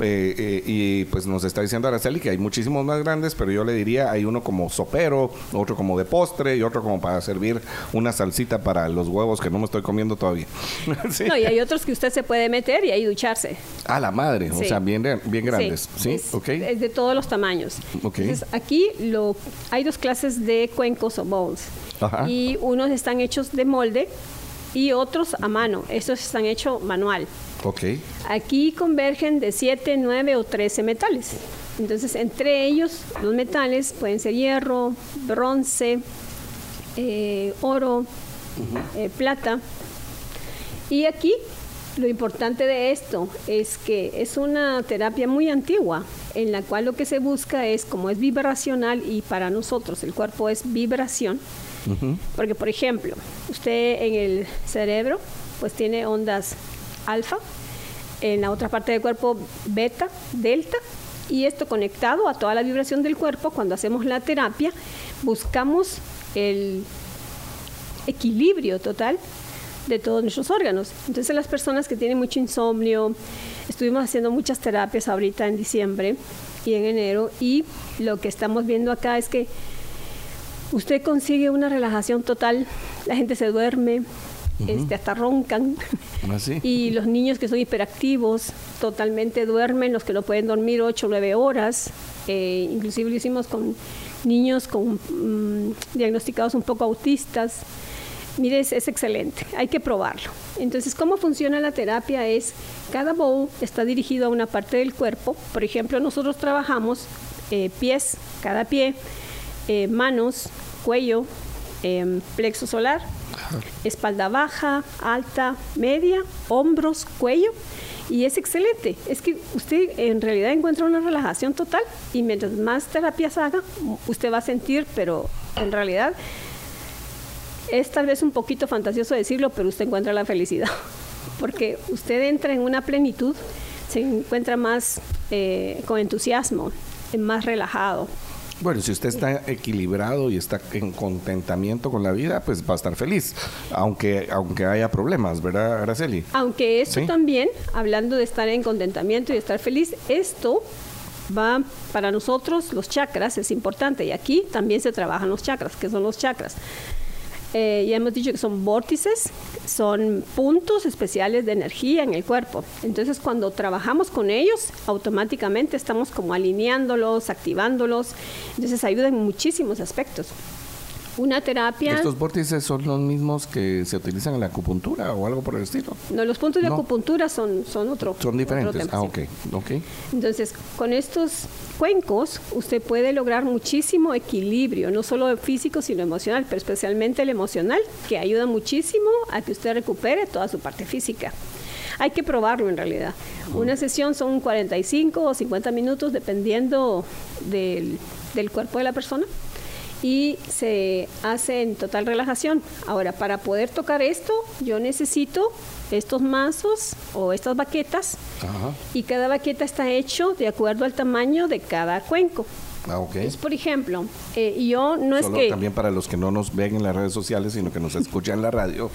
S2: eh, eh, y pues nos está diciendo Araceli que hay muchísimos más grandes, pero yo le diría hay uno como sopero, otro como de postre y otro como para servir una salsita para los huevos que no me estoy comiendo todavía.
S3: No, y hay otros que usted se puede meter y ahí ducharse.
S2: Ah, la madre, o sea, bien, bien grandes. Sí,
S3: Es, es de todos los tamaños. Entonces, aquí lo, hay dos clases de cuencos o bowls. Y unos están hechos de molde y otros a mano. Estos están hechos manual.
S2: Okay.
S3: Aquí convergen de 7, 9 o 13 metales. Entonces, entre ellos, los metales pueden ser hierro, bronce, eh, oro, eh, plata. Y aquí, lo importante de esto es que es una terapia muy antigua, en la cual lo que se busca es, como es vibracional y para nosotros el cuerpo es vibración, porque por ejemplo, usted en el cerebro pues tiene ondas alfa, en la otra parte del cuerpo beta, delta, y esto conectado a toda la vibración del cuerpo, cuando hacemos la terapia, buscamos el equilibrio total de todos nuestros órganos. Entonces las personas que tienen mucho insomnio, estuvimos haciendo muchas terapias ahorita en diciembre y en enero, y lo que estamos viendo acá es que usted consigue una relajación total, la gente se duerme, este, hasta roncan.
S2: ¿Ah,
S3: y los niños que son hiperactivos totalmente duermen, los que no pueden dormir 8 o 9 horas. Eh, inclusive lo hicimos con niños con mm, diagnosticados un poco autistas. Mire, es, excelente, hay que probarlo. Entonces, ¿cómo funciona la terapia? Es, cada bowl está dirigido a una parte del cuerpo. Por ejemplo, nosotros trabajamos eh, pies, cada pie, eh, manos, cuello, em, plexo solar, espalda baja, alta, media, hombros, cuello. Y es excelente. Es que usted en realidad encuentra una relajación total y mientras más terapias haga, usted va a sentir, pero en realidad es tal vez un poquito fantasioso decirlo, pero usted encuentra la felicidad. Porque usted entra en una plenitud, se encuentra más eh, con entusiasmo, más relajado,
S2: bueno, si usted está equilibrado y está en contentamiento con la vida, pues va a estar feliz, aunque, aunque haya problemas, ¿verdad, Araceli?
S3: Aunque esto también, hablando de estar en contentamiento y estar feliz, esto va para nosotros, los chakras, es importante, y aquí también se trabajan los chakras, que son los chakras. Eh, ya hemos dicho que son vórtices, son puntos especiales de energía en el cuerpo. Entonces, cuando trabajamos con ellos, automáticamente estamos como alineándolos, activándolos. Entonces, ayudan en muchísimos aspectos. Una terapia...
S2: ¿Estos vórtices son los mismos que se utilizan en la acupuntura o algo por el estilo?
S3: No, los puntos de acupuntura son, son otro.
S2: Son diferentes. ah, ok.
S3: Entonces, con estos cuencos, usted puede lograr muchísimo equilibrio, no solo físico, sino emocional, pero especialmente el emocional, que ayuda muchísimo a que usted recupere toda su parte física. Hay que probarlo en realidad. Una sesión son 45 o 50 minutos dependiendo del, del cuerpo de la persona y se hace en total relajación. Ahora, para poder tocar esto, yo necesito estos mazos o estas baquetas y cada baqueta está hecho de acuerdo al tamaño de cada cuenco.
S2: Ah, okay.
S3: por ejemplo, eh, yo no es que...
S2: También para los que no nos ven en las redes sociales, sino que nos escuchan en la radio,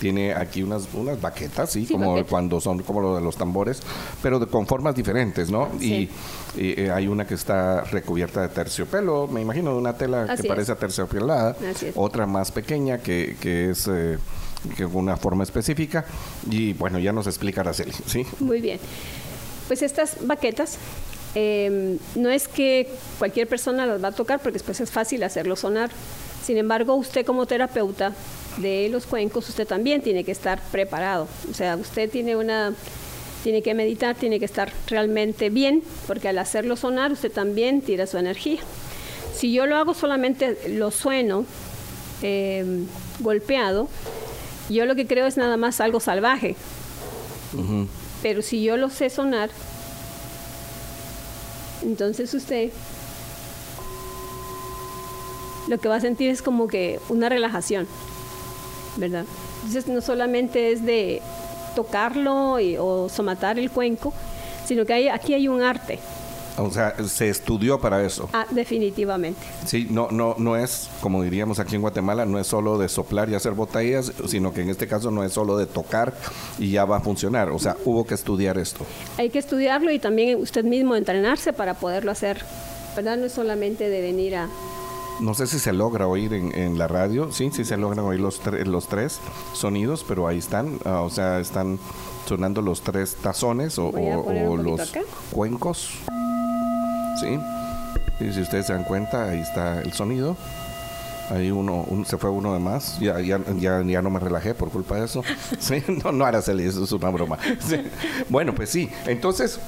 S2: tiene aquí unas, unas baquetas, ¿sí? como cuando son como lo de los tambores, pero con formas diferentes, ¿no? Y, eh, hay una que está recubierta de terciopelo, me imagino, de una tela que parece terciopelada, otra más pequeña que, que es... Eh, que una forma específica y bueno, ya nos explica Araceli, ¿sí?
S3: Muy bien. Pues estas baquetas Em, no es que cualquier persona las va a tocar porque después es fácil hacerlo sonar. Sin embargo, usted como terapeuta de los cuencos, usted también tiene que estar preparado. O sea, usted tiene una tiene que meditar, tiene que estar realmente bien, porque al hacerlo sonar usted también tira su energía. Si yo lo hago solamente lo sueno em, golpeado, yo lo que creo es nada más algo salvaje. Pero si yo lo sé sonar, entonces usted lo que va a sentir es como que una relajación, ¿verdad? Entonces no solamente es de tocarlo o somatar el cuenco, sino que aquí hay un arte.
S2: O sea, se estudió para eso.
S3: Ah, definitivamente.
S2: Sí, no, no, no es, como diríamos aquí en Guatemala, no es solo de soplar y hacer botellas, sino que en este caso no es solo de tocar y ya va a funcionar. O sea, hubo que estudiar esto.
S3: Hay que estudiarlo y también usted mismo entrenarse para poderlo hacer. ¿Verdad? No es solamente de venir a,
S2: no sé si se logra oír en, la radio, sí, sí se logran oír los, los tres sonidos, pero ahí están, ah, o sea, están sonando los tres tazones o, los cuencos. ¿Sí? Y si ustedes se dan cuenta, ahí está el sonido. Ahí uno, se fue uno de más. Ya, ya, ya, no me relajé por culpa de eso. ¿Sí? No, no, Araceli, eso es una broma. Bueno, pues sí. Entonces,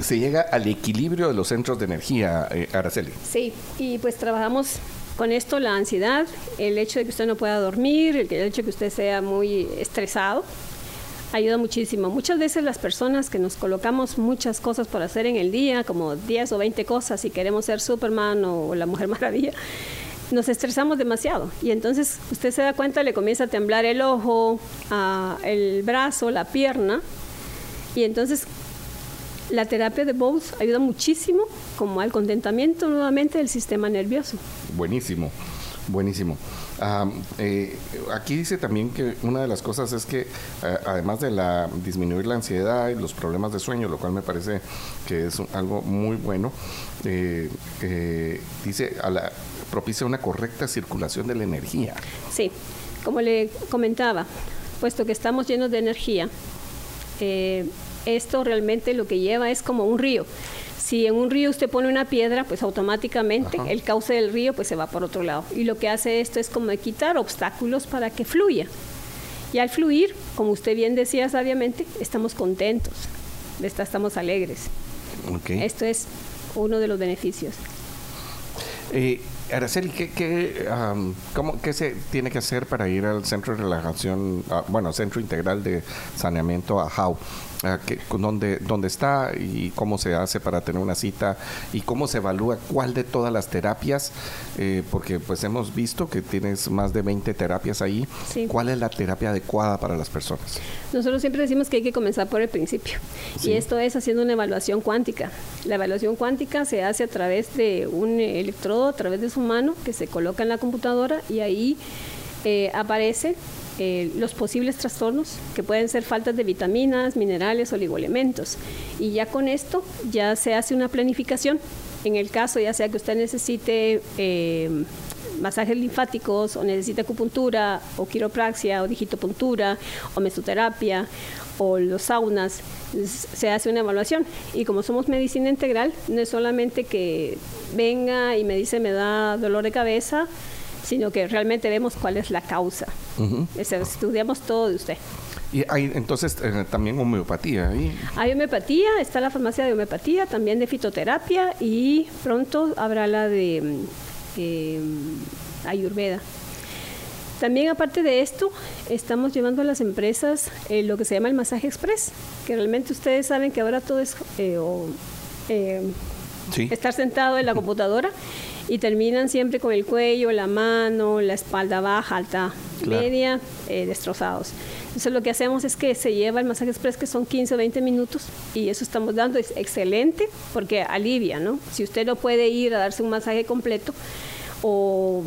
S2: se llega al equilibrio de los centros de energía, eh, Araceli.
S3: Sí, y pues trabajamos con esto la ansiedad, el hecho de que usted no pueda dormir, el hecho de que usted sea muy estresado ayuda muchísimo. Muchas veces las personas que nos colocamos muchas cosas por hacer en el día, como 10 o 20 cosas y queremos ser Superman o la Mujer Maravilla, nos estresamos demasiado y entonces usted se da cuenta, le comienza a temblar el ojo, el brazo, la pierna y entonces la terapia de Bowles ayuda muchísimo como al contentamiento nuevamente del sistema nervioso.
S2: Buenísimo, buenísimo. Eh, aquí dice también que una de las cosas es que eh, además de la disminuir la ansiedad y los problemas de sueño, lo cual me parece que es algo muy bueno, eh, dice a la, propicia una correcta circulación de la energía.
S3: Sí, como le comentaba, puesto que estamos llenos de energía, esto realmente lo que lleva es como un río si en un río usted pone una piedra, pues automáticamente el cauce del río pues se va por otro lado. Y lo que hace esto es como quitar obstáculos para que fluya. Y al fluir, como usted bien decía sabiamente, estamos contentos, estamos alegres. Esto es uno de los beneficios.
S2: Eh, Araceli, ¿qué, qué, ¿cómo, ¿qué se tiene que hacer para ir al centro de relajación, bueno, centro integral de saneamiento a HAU? dónde, dónde está y cómo se hace para tener una cita y cómo se evalúa cuál de todas las terapias, eh, porque pues hemos visto que tienes más de 20 terapias ahí. ¿Cuál es la terapia adecuada para las personas?
S3: Nosotros siempre decimos que hay que comenzar por el principio y esto es haciendo una evaluación cuántica. La evaluación cuántica se hace a través de un electrodo, a través de su mano que se coloca en la computadora y ahí eh, aparece eh, los posibles trastornos, que pueden ser faltas de vitaminas, minerales, oligoelementos. Y ya con esto ya se hace una planificación. En el caso, ya sea que usted necesite eh, masajes linfáticos o necesite acupuntura o quiropraxia o digitopuntura o mesoterapia o los saunas, se hace una evaluación. Y como somos medicina integral, no es solamente que venga y me dice me da dolor de cabeza, sino que realmente vemos cuál es la causa. estudiamos todo de usted.
S2: Y hay entonces eh, también homeopatía ahí.
S3: Hay homeopatía, está la farmacia de homeopatía, también de fitoterapia y pronto habrá la de mm, eh, Ayurveda. También aparte de esto, estamos llevando a las empresas eh, lo que se llama el masaje express, que realmente ustedes saben que ahora todo es estar sentado en la computadora y terminan siempre con el cuello, la mano, la espalda baja, alta, media, destrozados. Entonces lo que hacemos es que se lleva el masaje express que son 15 o 20 minutos y eso estamos dando, es excelente porque alivia, ¿no? Si usted no puede ir a darse un masaje completo o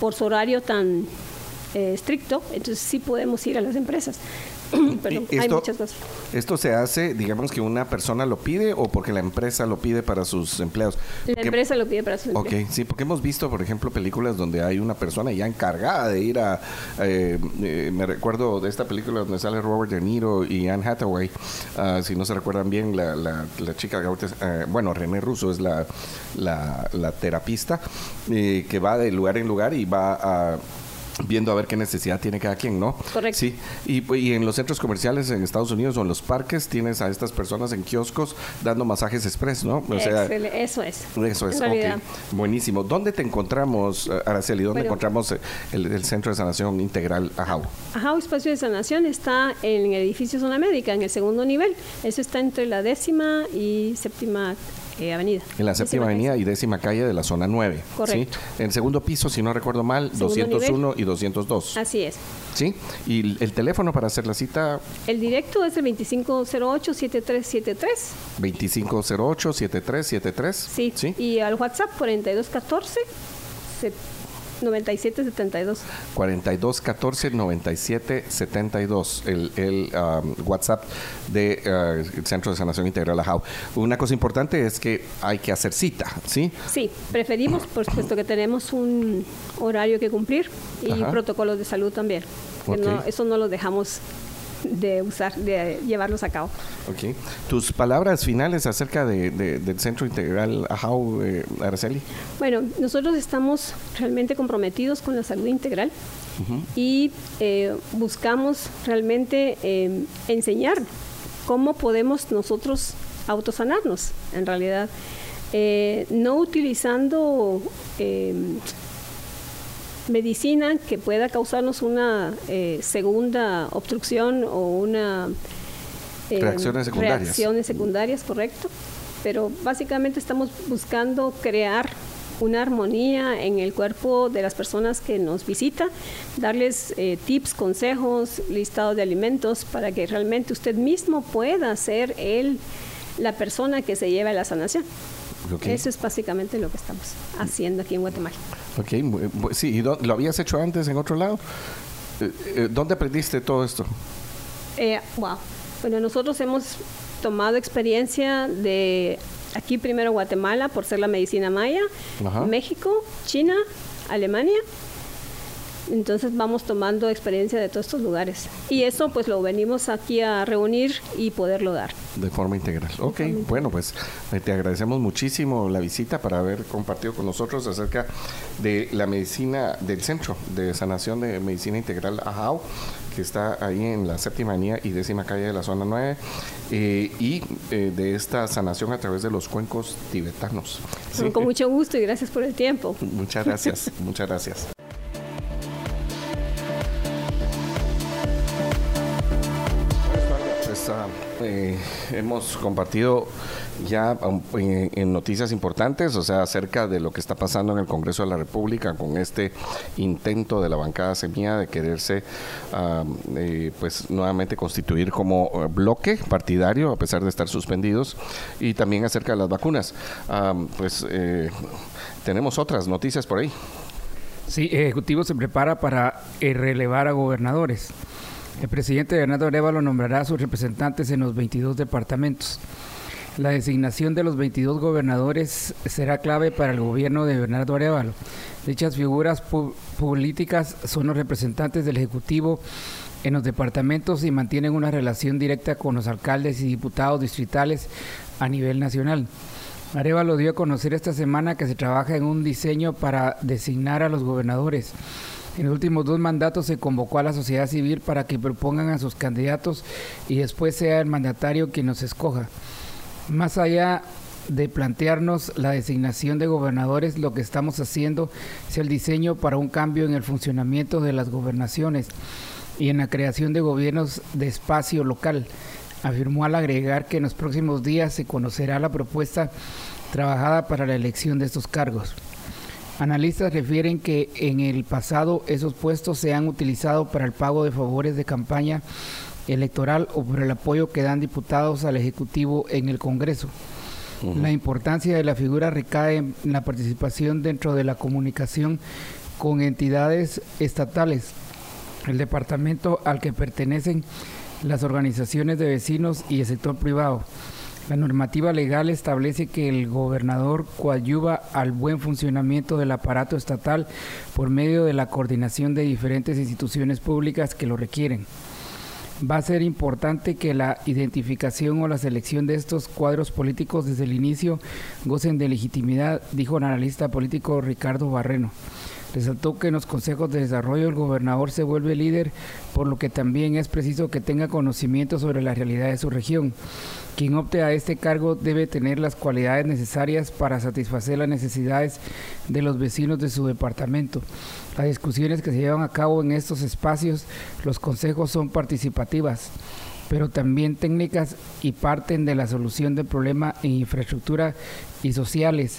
S3: por su horario tan eh, estricto, entonces sí podemos ir a las empresas.
S2: Perdón, esto, hay muchas cosas. ¿Esto se hace, digamos que una persona lo pide o porque la empresa lo pide para sus empleados?
S3: La empresa lo pide para sus
S2: empleados. Ok, sí, porque hemos visto, por ejemplo, películas donde hay una persona ya encargada de ir a... Eh, eh, me recuerdo de esta película donde sale Robert De Niro y Anne Hathaway. Ah, si no se recuerdan bien, la, la, la chica, eh, bueno, René Russo es la, la, la terapista que va de lugar en lugar y va a viendo a ver qué necesidad tiene cada quien, ¿no?
S3: Correcto.
S2: Sí, y, y, en los centros comerciales en Estados Unidos o en los parques tienes a estas personas en kioscos dando masajes express, ¿no?
S3: O sea, eso es.
S2: Eso es, ok. Buenísimo. ¿Dónde te encontramos, eh, Araceli? ¿Dónde encontramos el, Centro de Sanación Integral Ajau?
S3: Ajau Espacio de Sanación está en el edificio Zona Médica, en el segundo nivel. Eso está entre la décima y séptima eh, avenida.
S2: En la séptima avenida y décima calle de la zona 9.
S3: Correcto.
S2: En el segundo piso, si no recuerdo mal, 201 y 202.
S3: Así es.
S2: ¿Sí? ¿Y el teléfono para hacer la cita?
S3: El directo es el 2508-7373.
S2: 2508-7373.
S3: Sí. sí. Y al WhatsApp 4214 9772.
S2: 4214 9772, el, el um, WhatsApp del de, uh, Centro de Sanación Integral AJAU. Una cosa importante es que hay que hacer cita, ¿sí?
S3: Sí, preferimos, por supuesto que tenemos un horario que cumplir y protocolos de salud también. eso no lo dejamos de usar, de llevarlos a cabo.
S2: Ok. ¿Tus palabras finales acerca de, del Centro Integral AJAU, eh, Araceli?
S3: Bueno, nosotros estamos realmente comprometidos con la salud integral y eh, buscamos realmente eh, enseñar cómo podemos nosotros autosanarnos, en realidad. no utilizando medicina que pueda causarnos una eh, segunda obstrucción o una
S2: eh, reacciones secundarias.
S3: Reacciones secundarias, correcto. Pero básicamente estamos buscando crear una armonía en el cuerpo de las personas que nos visitan, darles eh, tips, consejos, listados de alimentos para que realmente usted mismo pueda ser él la persona que se lleva a la sanación. Eso es básicamente lo que estamos haciendo aquí en Guatemala.
S2: Ok, sí, ¿y lo habías hecho antes en otro lado? Eh, eh, ¿Dónde aprendiste todo esto?
S3: Eh, wow. Bueno, nosotros hemos tomado experiencia de aquí primero Guatemala por ser la medicina maya, México, China, Alemania entonces vamos tomando experiencia de todos estos lugares. Y eso pues lo venimos aquí a reunir y poderlo dar.
S2: De forma integral. Ok, bueno pues eh, te agradecemos muchísimo la visita para haber compartido con nosotros acerca de la medicina del Centro de Sanación de Medicina Integral AJAO, que está ahí en la séptima avenida y décima calle de la zona 9, eh, y eh, de esta sanación a través de los cuencos tibetanos.
S3: Con mucho gusto y gracias por el tiempo.
S2: Muchas gracias, muchas gracias. Eh, hemos compartido ya um, en, noticias importantes, o sea, acerca de lo que está pasando en el Congreso de la República con este intento de la bancada semilla de quererse, um, eh, pues, nuevamente constituir como uh, bloque partidario a pesar de estar suspendidos, y también acerca de las vacunas. Um, pues eh, tenemos otras noticias por ahí.
S1: Sí, Ejecutivo se prepara para relevar a gobernadores. El presidente Bernardo Arevalo nombrará a sus representantes en los 22 departamentos. La designación de los 22 gobernadores será clave para el gobierno de Bernardo Arevalo. Dichas figuras políticas son los representantes del Ejecutivo en los departamentos y mantienen una relación directa con los alcaldes y diputados distritales a nivel nacional. Arevalo dio a conocer esta semana que se trabaja en un diseño para designar a los gobernadores. En los últimos dos mandatos se convocó a la sociedad civil para que propongan a sus candidatos y después sea el mandatario quien los escoja. Más allá de plantearnos la designación de gobernadores, lo que estamos haciendo es el diseño para un cambio en el funcionamiento de las gobernaciones y en la creación de gobiernos de espacio local afirmó al agregar que en los próximos días se conocerá la propuesta trabajada para la elección de estos cargos. Analistas refieren que en el pasado esos puestos se han utilizado para el pago de favores de campaña electoral o por el apoyo que dan diputados al Ejecutivo en el Congreso. La importancia de la figura recae en la participación dentro de la comunicación con entidades estatales. El departamento al que pertenecen las organizaciones de vecinos y el sector privado. La normativa legal establece que el gobernador coadyuva al buen funcionamiento del aparato estatal por medio de la coordinación de diferentes instituciones públicas que lo requieren. Va a ser importante que la identificación o la selección de estos cuadros políticos desde el inicio gocen de legitimidad, dijo el analista político Ricardo Barreno. Resaltó que en los consejos de desarrollo el gobernador se vuelve líder, por lo que también es preciso que tenga conocimiento sobre la realidad de su región. Quien opte a este cargo debe tener las cualidades necesarias para satisfacer las necesidades de los vecinos de su departamento. Las discusiones que se llevan a cabo en estos espacios, los consejos son participativas pero también técnicas y parten de la solución del problema en infraestructura y sociales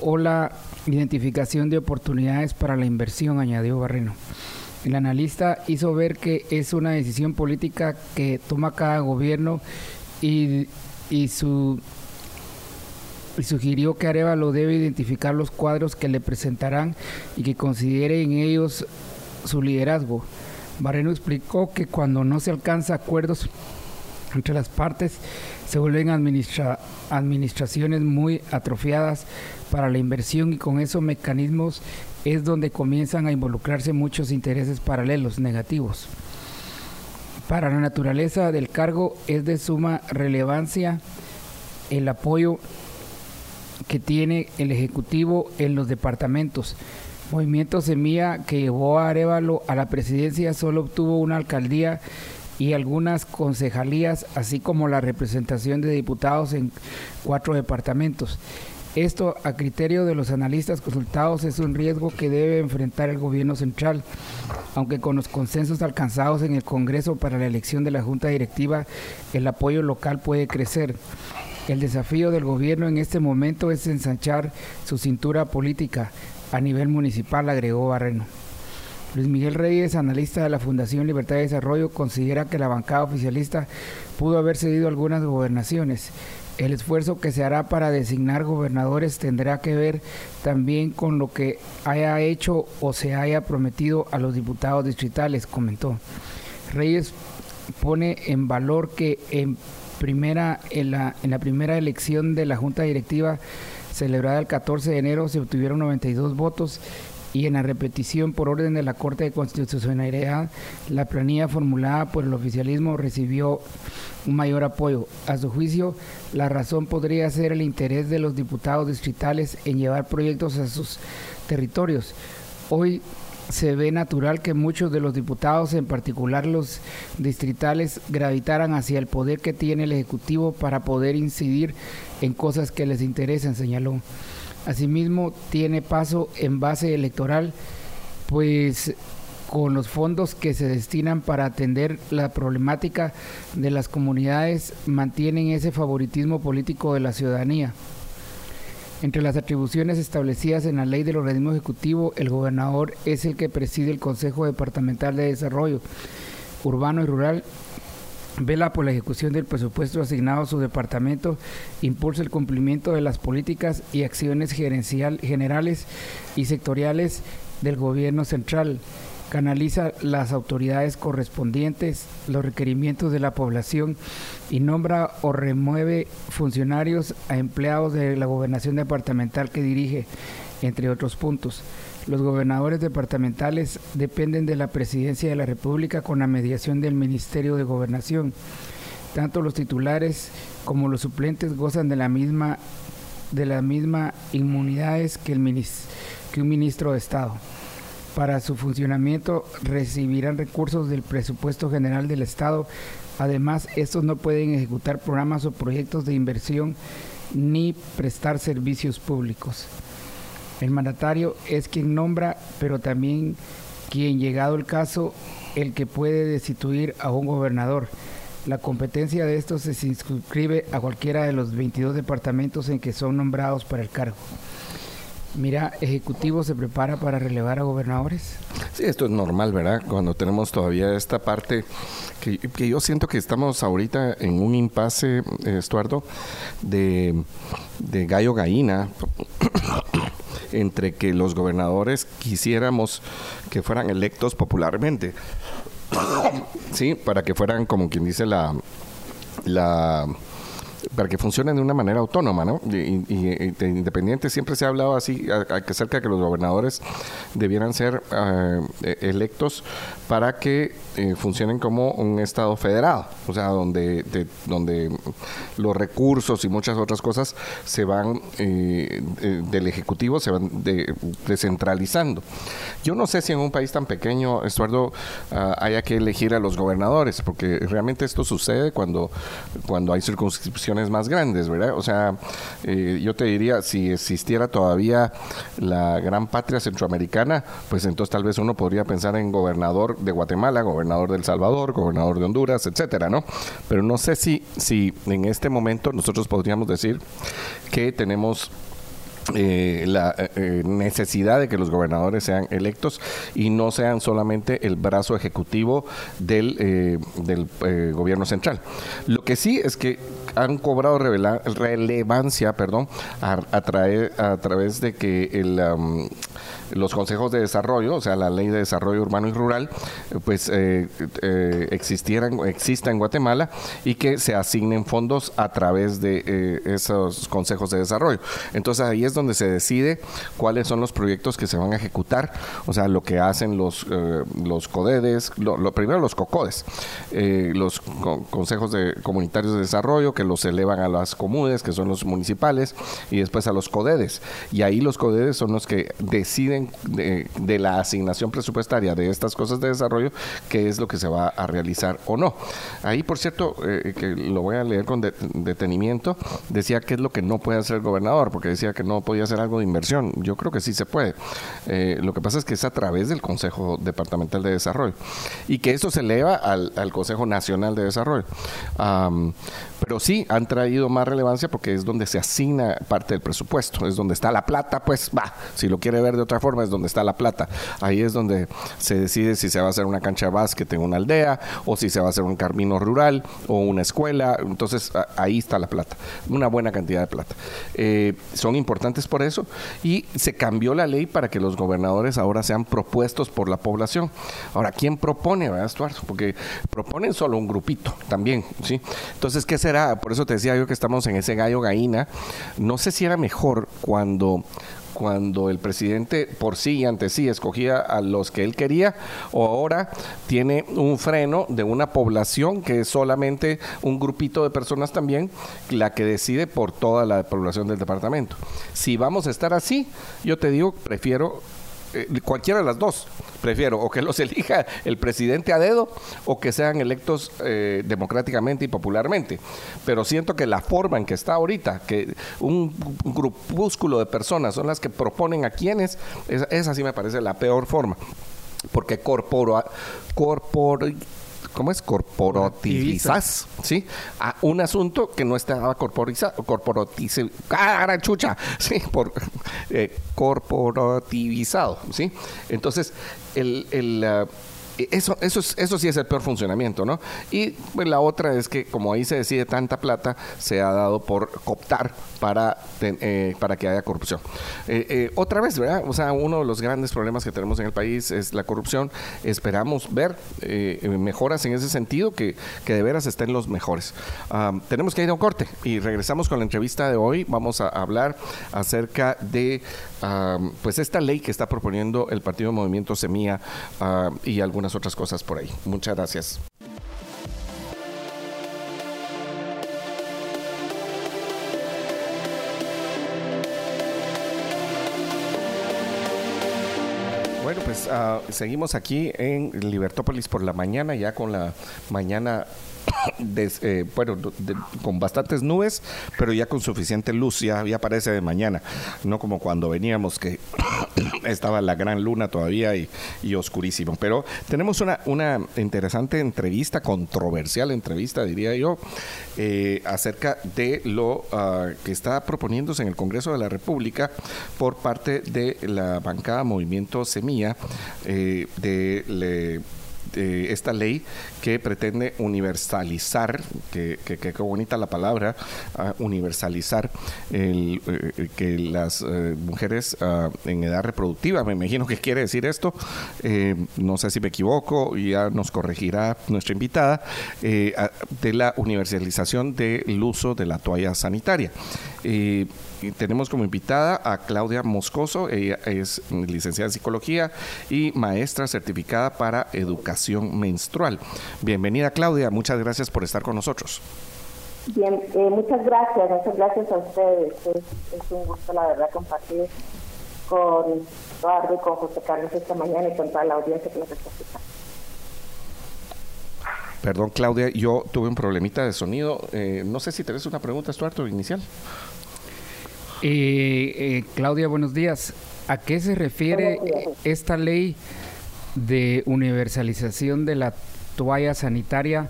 S1: o la identificación de oportunidades para la inversión, añadió Barreno. El analista hizo ver que es una decisión política que toma cada gobierno y, y, su, y sugirió que Arevalo debe identificar los cuadros que le presentarán y que considere en ellos su liderazgo. Barreno explicó que cuando no se alcanza acuerdos entre las partes, se vuelven administra administraciones muy atrofiadas para la inversión y con esos mecanismos es donde comienzan a involucrarse muchos intereses paralelos negativos. Para la naturaleza del cargo es de suma relevancia el apoyo que tiene el Ejecutivo en los departamentos. Movimiento Semilla, que llevó a Arevalo a la presidencia, solo obtuvo una alcaldía y algunas concejalías, así como la representación de diputados en cuatro departamentos. Esto, a criterio de los analistas consultados, es un riesgo que debe enfrentar el gobierno central, aunque con los consensos alcanzados en el Congreso para la elección de la Junta Directiva, el apoyo local puede crecer. El desafío del gobierno en este momento es ensanchar su cintura política a nivel municipal, agregó Barreno. Luis Miguel Reyes, analista de la Fundación Libertad y Desarrollo, considera que la bancada oficialista pudo haber cedido algunas gobernaciones. El esfuerzo que se hará para designar gobernadores tendrá que ver también con lo que haya hecho o se haya prometido a los diputados distritales, comentó. Reyes pone en valor que en primera en la, en la primera elección de la Junta Directiva celebrada el 14 de enero se obtuvieron 92 votos y en la repetición por orden de la Corte de Constitucionalidad, la planilla formulada por el oficialismo recibió un mayor apoyo. A su juicio, la razón podría ser el interés de los diputados distritales en llevar proyectos a sus territorios. Hoy se ve natural que muchos de los diputados, en particular los distritales, gravitaran hacia el poder que tiene el Ejecutivo para poder incidir en cosas que les interesen, señaló. Asimismo, tiene paso en base electoral, pues con los fondos que se destinan para atender la problemática de las comunidades, mantienen ese favoritismo político de la ciudadanía. Entre las atribuciones establecidas en la ley del organismo ejecutivo, el gobernador es el que preside el Consejo Departamental de Desarrollo Urbano y Rural vela por la ejecución del presupuesto asignado a su departamento, impulsa el cumplimiento de las políticas y acciones generales y sectoriales del gobierno central, canaliza las autoridades correspondientes, los requerimientos de la población y nombra o remueve funcionarios a empleados de la gobernación departamental que dirige, entre otros puntos. Los gobernadores departamentales dependen de la presidencia de la República con la mediación del Ministerio de Gobernación. Tanto los titulares como los suplentes gozan de la misma de las mismas inmunidades que, el que un ministro de Estado. Para su funcionamiento recibirán recursos del presupuesto general del Estado. Además, estos no pueden ejecutar programas o proyectos de inversión ni prestar servicios públicos. El mandatario es quien nombra, pero también quien, llegado el caso, el que puede destituir a un gobernador. La competencia de estos se inscribe a cualquiera de los 22 departamentos en que son nombrados para el cargo. Mira, Ejecutivo se prepara para relevar a gobernadores.
S2: Sí, esto es normal, ¿verdad? Cuando tenemos todavía esta parte que, yo siento que estamos ahorita en un impasse, Estuardo, de, de gallo gallina entre que los gobernadores quisiéramos que fueran electos popularmente. sí, para que fueran como quien dice la la para que funcionen de una manera autónoma, ¿no? Y, independiente, siempre se ha hablado así acerca de que los gobernadores debieran ser eh, electos para que eh, funcionen como un Estado federado, o sea, donde, donde los recursos y muchas otras cosas se van eh, del Ejecutivo, se van descentralizando. Yo no sé si en un país tan pequeño, Estuardo, ah, haya que elegir a los gobernadores, porque realmente esto sucede cuando, cuando hay circunscripciones más grandes, ¿verdad? O sea, eh, yo te diría, si existiera todavía la gran patria centroamericana, pues entonces tal vez uno podría pensar en gobernador de Guatemala, gobernador de El Salvador, gobernador de Honduras, etcétera, ¿no? Pero no sé si, si en este momento nosotros podríamos decir que tenemos eh, la eh, necesidad de que los gobernadores sean electos y no sean solamente el brazo ejecutivo del, del gobierno central. Lo que sí es que han cobrado relevancia perdón, a, a, a, través de que el, los consejos de desarrollo, o sea, la ley de desarrollo urbano y rural, pues eh, eh, existieran, exista en Guatemala y que se asignen fondos a través de eh, esos consejos de desarrollo. Entonces ahí es donde se decide cuáles son los proyectos que se van a ejecutar, o sea, lo que hacen los, los CODEDES, lo, primero los COCODES, los consejos de, comunitarios de desarrollo que los elevan a las comunes, que son los municipales, y después a los CODEDES. Y ahí los CODEDES son los que deciden de, la asignación presupuestaria de estas cosas de desarrollo, qué es lo que se va a realizar o no. Ahí, por cierto, eh, que lo voy a leer con detenimiento, decía qué es lo que no puede hacer el gobernador, porque decía que no podía hacer algo de inversión. Yo creo que sí se puede. Eh, lo que pasa es que es a través del Consejo Departamental de Desarrollo y que eso se eleva al, Consejo Nacional de Desarrollo. Pero sí han traído más relevancia porque es donde se asigna parte del presupuesto, es donde está la plata, pues va, si lo quiere ver de otra forma es donde está la plata. Ahí es donde se decide si se va a hacer una cancha de básquet en una aldea o si se va a hacer un camino rural o una escuela. Entonces ahí está la plata, una buena cantidad de plata. Eh, son importantes por eso y se cambió la ley para que los gobernadores ahora sean propuestos por la población. Ahora, ¿quién propone, verdad? Porque proponen solo un grupito también, ¿sí? Entonces, ¿qué será? Por eso te decía yo que estamos en ese gallo gallina. No sé si era mejor cuando cuando el presidente por sí y ante sí escogía a los que él quería, o ahora tiene un freno de una población que es solamente un grupito de personas también la que decide por toda la población del departamento. Si vamos a estar así, yo te digo, prefiero eh, cualquiera de las dos. Prefiero o que los elija el presidente a dedo o que sean electos eh, democráticamente y popularmente. Pero siento que la forma en que está ahorita, que un, grupúsculo de personas son las que proponen a quienes, esa, sí me parece la peor forma. Porque corporo, corpor, ¿cómo es? Corporativizas, ¿sí? A un asunto que no estaba corporizado, corporatizado, ¡cara chucha! Sí, por, eh, corporativizado, ¿sí? Entonces, el, el uh, eso, eso, eso sí es el peor funcionamiento, ¿no? Y pues, la otra es que como ahí se decide tanta plata, se ha dado por cooptar para, eh, para que haya corrupción. Eh, eh, otra vez, ¿verdad? O sea, uno de los grandes problemas que tenemos en el país es la corrupción. Esperamos ver mejoras en ese sentido, que, que, de veras estén los mejores. tenemos que ir a un corte y regresamos con la entrevista de hoy. Vamos a hablar acerca de pues esta ley que está proponiendo el Partido Movimiento Semilla y algunas otras cosas por ahí. Muchas gracias. Bueno, pues ah, seguimos aquí en Libertópolis por la mañana, ya con la mañana eh, bueno, con bastantes nubes, pero ya con suficiente luz, ya, ya parece de mañana, no como cuando veníamos que estaba la gran luna todavía y, oscurísimo. Pero tenemos una, una interesante entrevista, controversial entrevista, diría yo, eh, acerca de lo ah, que está proponiéndose en el Congreso de la República por parte de la bancada Movimiento Semilla eh, de esta ley que pretende universalizar, que, que, bonita la palabra, ah, universalizar el, eh, que las eh, mujeres ah, en edad reproductiva, me imagino que quiere decir esto, eh, no sé si me equivoco, ya nos corregirá nuestra invitada, de la universalización del uso de la toalla sanitaria tenemos como invitada a Claudia Moscoso, ella es licenciada en psicología y maestra certificada para educación menstrual. Bienvenida Claudia, muchas gracias por estar con nosotros.
S4: Bien, eh, muchas gracias, muchas gracias a ustedes. Es, un gusto, la verdad, compartir con Eduardo y con José Carlos esta mañana y con toda la audiencia que nos está escuchando.
S2: Perdón, Claudia, yo tuve un problemita de sonido. Eh, no sé si tenés una pregunta, Estuardo, inicial.
S1: Eh, eh, Claudia, buenos días. ¿A qué se refiere esta ley de universalización de la toalla sanitaria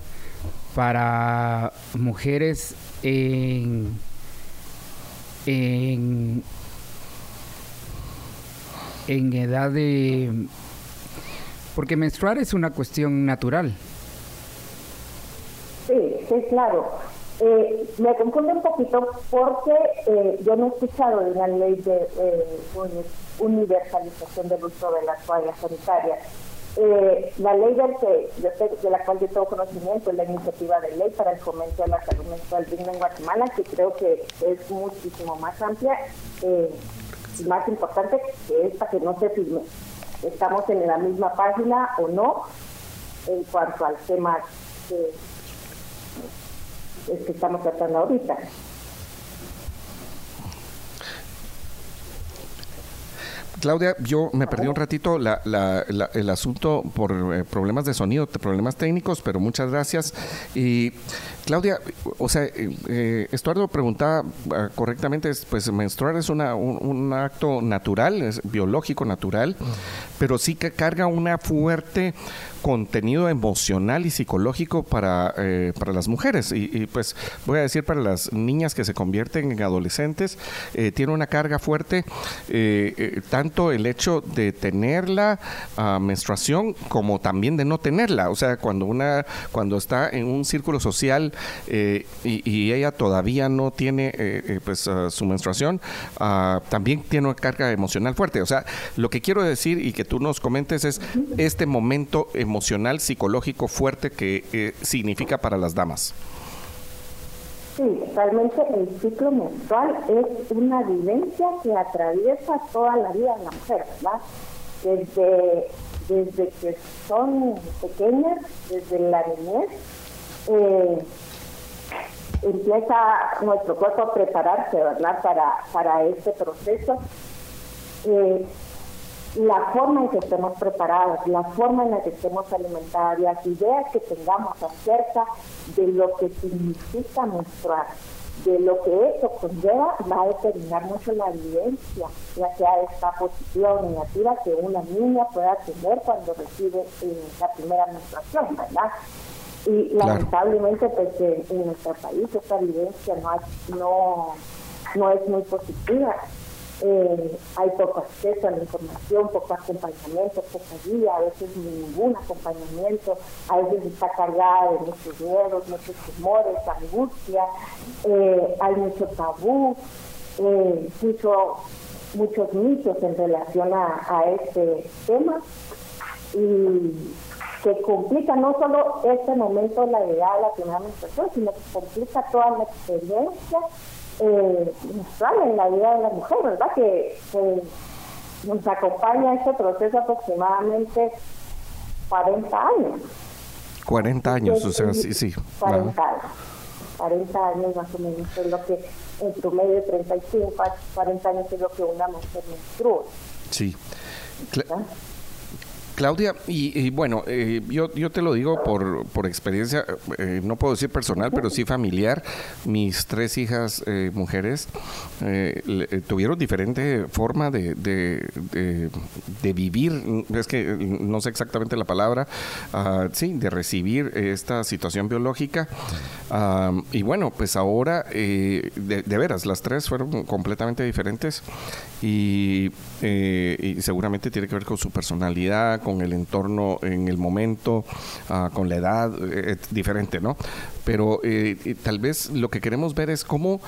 S1: para mujeres en, en, en edad de... Porque menstruar es una cuestión natural.
S4: Sí, sí, claro. Eh, me confunde un poquito porque eh, yo no he escuchado de una ley de eh, universalización del uso de las toallas sanitarias. la ley de la cual yo tengo conocimiento es la iniciativa de ley para el fomento de la salud menstrual digna en Guatemala, que creo que es muchísimo más amplia y más importante que esta que no sé si estamos en la misma página o no en cuanto al tema que que estamos tratando ahorita.
S2: Claudia, yo me perdí un ratito el asunto por eh, problemas de sonido, problemas técnicos, pero muchas gracias. Y Claudia, o sea, eh, eh, Estuardo preguntaba ah, correctamente, pues menstruar es una, un, acto natural, es biológico natural, pero sí que carga una fuerte contenido emocional y psicológico para, eh, para las mujeres. Y, pues voy a decir para las niñas que se convierten en adolescentes, eh, tiene una carga fuerte, eh, tanto el hecho de tener la ah, menstruación como también de no tenerla. O sea, cuando una cuando está en un círculo social y, ella todavía no tiene pues ah, su menstruación, ah, también tiene una carga emocional fuerte. O sea, lo que quiero decir y que tú nos comentes es este momento emocional, psicológico fuerte que eh, significa para las damas.
S4: Sí, realmente el ciclo menstrual es una vivencia que atraviesa toda la vida de la mujer, ¿verdad? Desde, desde que son pequeñas, desde la niñez, eh, empieza nuestro cuerpo a prepararse, ¿verdad? Para, para este proceso. Eh, la forma en que estemos preparadas, la forma en la que estemos alimentadas, las ideas que tengamos acerca de lo que significa menstruar, de lo que eso conlleva, va a determinar mucho la vivencia, ya sea esta positiva o negativa que una niña pueda tener cuando recibe eh, la primera menstruación, ¿verdad? Y lamentablemente, pues en, nuestro país esta vivencia no, no, no es muy positiva. Eh, hay poco acceso a la información, poco acompañamiento, poca guía, a veces ningún acompañamiento, a veces está cargada de muchos miedos, muchos temores, angustia, eh, hay mucho tabú, eh, muchos mitos en relación a, este tema. Y que complica no solo este momento la edad de la primera menstruación, sino que complica toda la experiencia eh, en la vida de la mujer, ¿verdad? Que, nos acompaña este proceso aproximadamente 40 años.
S2: 40 años, o sea, sí, sí.
S4: 40 años. 40 años más o menos es lo que, en promedio 35 40 años es lo que una mujer menstrua.
S2: Sí. Claudia, y, bueno, eh, yo, yo te lo digo por, por experiencia, eh, no puedo decir personal, pero sí familiar. Mis tres hijas eh, mujeres tuvieron diferente forma de, de, de, vivir, es que no sé exactamente la palabra, uh, sí, de recibir esta situación biológica. y bueno, pues ahora, de, de, veras, las tres fueron completamente diferentes y, y seguramente tiene que ver con su personalidad, con el entorno en el momento, ah, con la edad, eh, es diferente, ¿no? Pero eh, tal vez lo que queremos ver es cómo,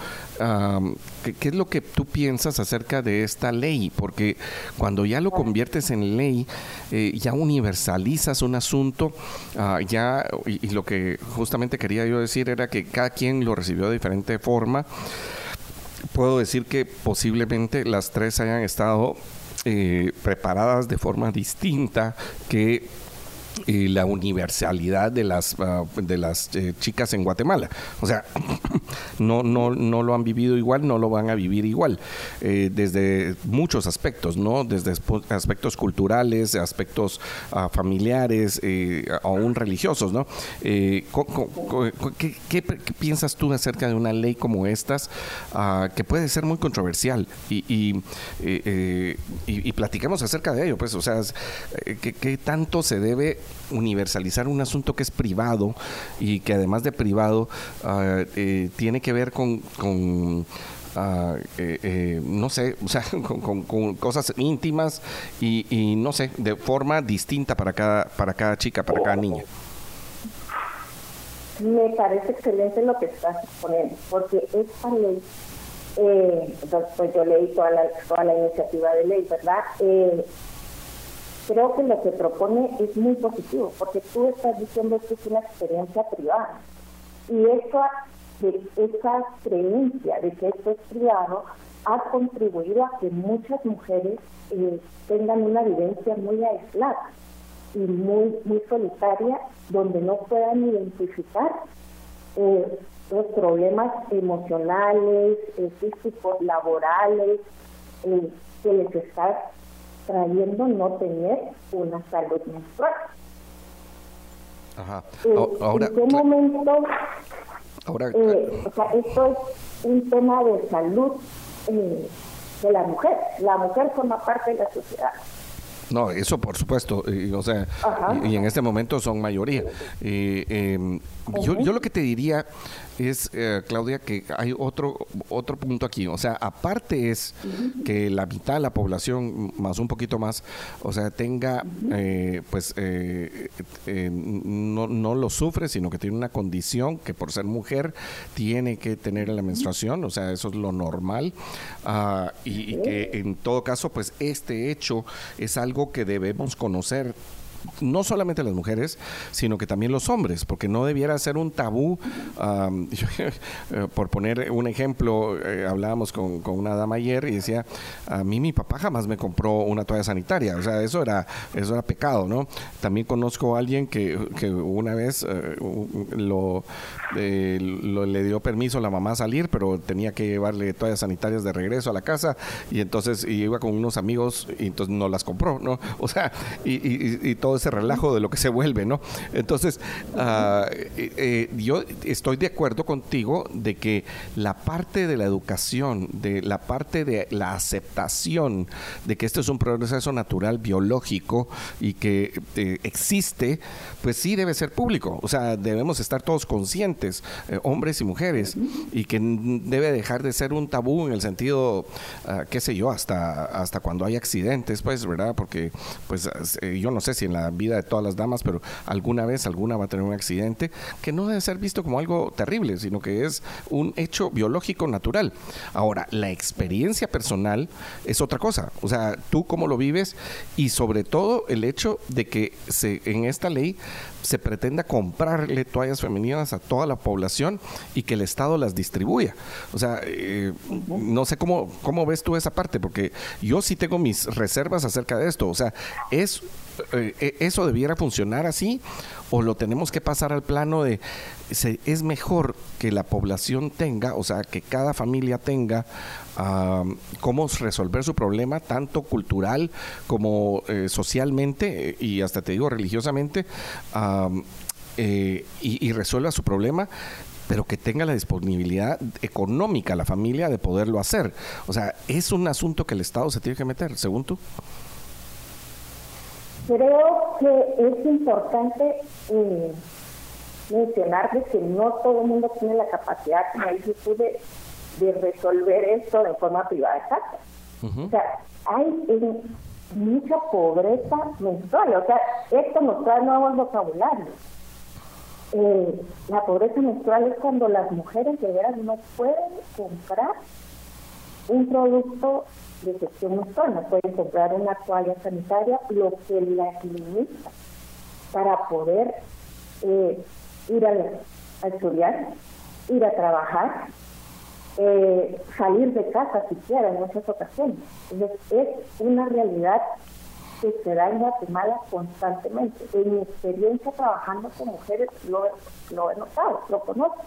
S2: qué, es lo que tú piensas acerca de esta ley, porque cuando ya lo conviertes en ley, eh, ya universalizas un asunto, ah, ya, y lo que justamente quería yo decir era que cada quien lo recibió de diferente forma puedo decir que posiblemente las tres hayan estado eh, preparadas de forma distinta que y la universalidad de las ah, de las eh, chicas en Guatemala. O sea, no, no, no lo han vivido igual, no lo van a vivir igual, eh, desde muchos aspectos, ¿no? Desde aspectos culturales, aspectos ah, familiares, eh, aún religiosos, ¿no? ¿qué, piensas tú acerca de una ley como estas ah, que puede ser muy controversial? Y, y, y, platicamos acerca de ello, pues, o sea, ¿qué tanto se debe universalizar un asunto que es privado y que además de privado ah, eh, tiene que ver con, eh, eh, no sé, o sea, con, cosas íntimas y, no sé, de forma distinta para cada, para cada chica, para cada niña.
S4: Me parece excelente lo que estás poniendo, porque esta ley, pues yo leí toda la, toda la iniciativa de ley, ¿verdad? Creo que lo que propone es muy positivo, porque tú estás diciendo que es una experiencia privada. Y esa, esa creencia de que esto es privado ha contribuido a que muchas mujeres eh, tengan una vivencia muy aislada y muy, muy solitaria, donde no puedan identificar eh, los problemas emocionales, eh, físicos, laborales, que les está trayendo no tener una salud menstrual. Ajá. Eh, ahora, ¿En qué momento? Ahora, eh, o sea, esto es un tema de salud eh, de la mujer. La mujer forma parte de la sociedad.
S2: No, eso por supuesto, y, o sea, y, en este momento son mayoría. Em, yo, yo lo que te diría es, eh, Claudia, que hay otro, otro punto aquí. O sea, aparte es que la mitad de la población, más un poquito más, o sea, tenga, eh, pues, eh, no, no lo sufre, sino que tiene una condición que por ser mujer tiene que tener la menstruación, o sea, eso es lo normal. Ah, y, y que en todo caso, pues, este hecho es algo que debemos conocer no solamente las mujeres, sino que también los hombres, porque no debiera ser un tabú. Eh, por poner un ejemplo, eh, hablábamos con, una dama ayer y decía, a mí mi papá jamás me compró una toalla sanitaria, o sea, eso era, eso era pecado, ¿no? También conozco a alguien que, una vez eh, lo, le dio permiso a la mamá a salir, pero tenía que llevarle toallas sanitarias de regreso a la casa y entonces iba con unos amigos y entonces no las compró, ¿no? O sea, y todo ese relajo de lo que se vuelve, ¿no? Entonces, ah, eh, eh, yo estoy de acuerdo contigo de que la parte de la educación, de la parte de la aceptación de que esto es un proceso natural biológico y que eh, existe, pues sí debe ser público. O sea, debemos estar todos conscientes, hombres y mujeres, y que debe dejar de ser un tabú en el sentido, ah, qué sé yo, hasta, hasta cuando hay accidentes, pues, ¿verdad? Porque, pues, yo no sé si en la vida de todas las damas, pero alguna vez alguna va a tener un accidente que no debe ser visto como algo terrible, sino que es un hecho biológico natural. Ahora, la experiencia personal es otra cosa. O sea, tú cómo lo vives y sobre todo el hecho de que se, en esta ley se pretenda comprarle toallas femeninas a toda la población y que el Estado las distribuya. O sea, eh, no sé cómo, cómo ves tú esa parte, porque yo sí tengo mis reservas acerca de esto. O sea, es eh, eh, eso debiera funcionar así o lo tenemos que pasar al plano de es mejor que la población tenga, o sea, que cada familia tenga cómo resolver su problema, tanto cultural como eh, socialmente y hasta te digo religiosamente, y, y resuelva su problema pero que tenga la disponibilidad económica la familia de poderlo hacer. O sea, es un asunto que el Estado se tiene que meter, según tú.
S4: Creo que es importante eh, mencionar que no todo el mundo tiene la capacidad, como dices tú, de, resolver esto de forma privada. Exacto. O sea, hay mucha pobreza menstrual. O sea, esto nos trae nuevos vocabularios. Eh, la pobreza menstrual es cuando las mujeres de veras no pueden comprar un producto de menstrual, no pueden comprar una toalla sanitaria, lo que las limita para poder eh, ir a, estudiar, ir a trabajar, eh, salir de casa siquiera en muchas ocasiones. Entonces es una realidad que se da en Guatemala constantemente. En mi experiencia trabajando con mujeres lo, lo he notado, lo conozco.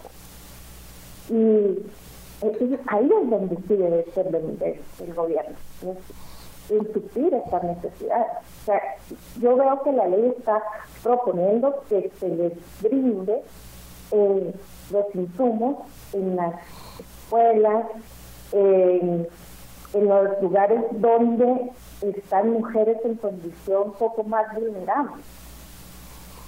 S4: Y entonces ahí es donde sí debe ser el, gobierno, en suplir estas necesidades. O sea, yo veo que la ley está proponiendo que se les brinde eh, los insumos en las escuelas, en los lugares donde están mujeres en condición poco más vulnerable.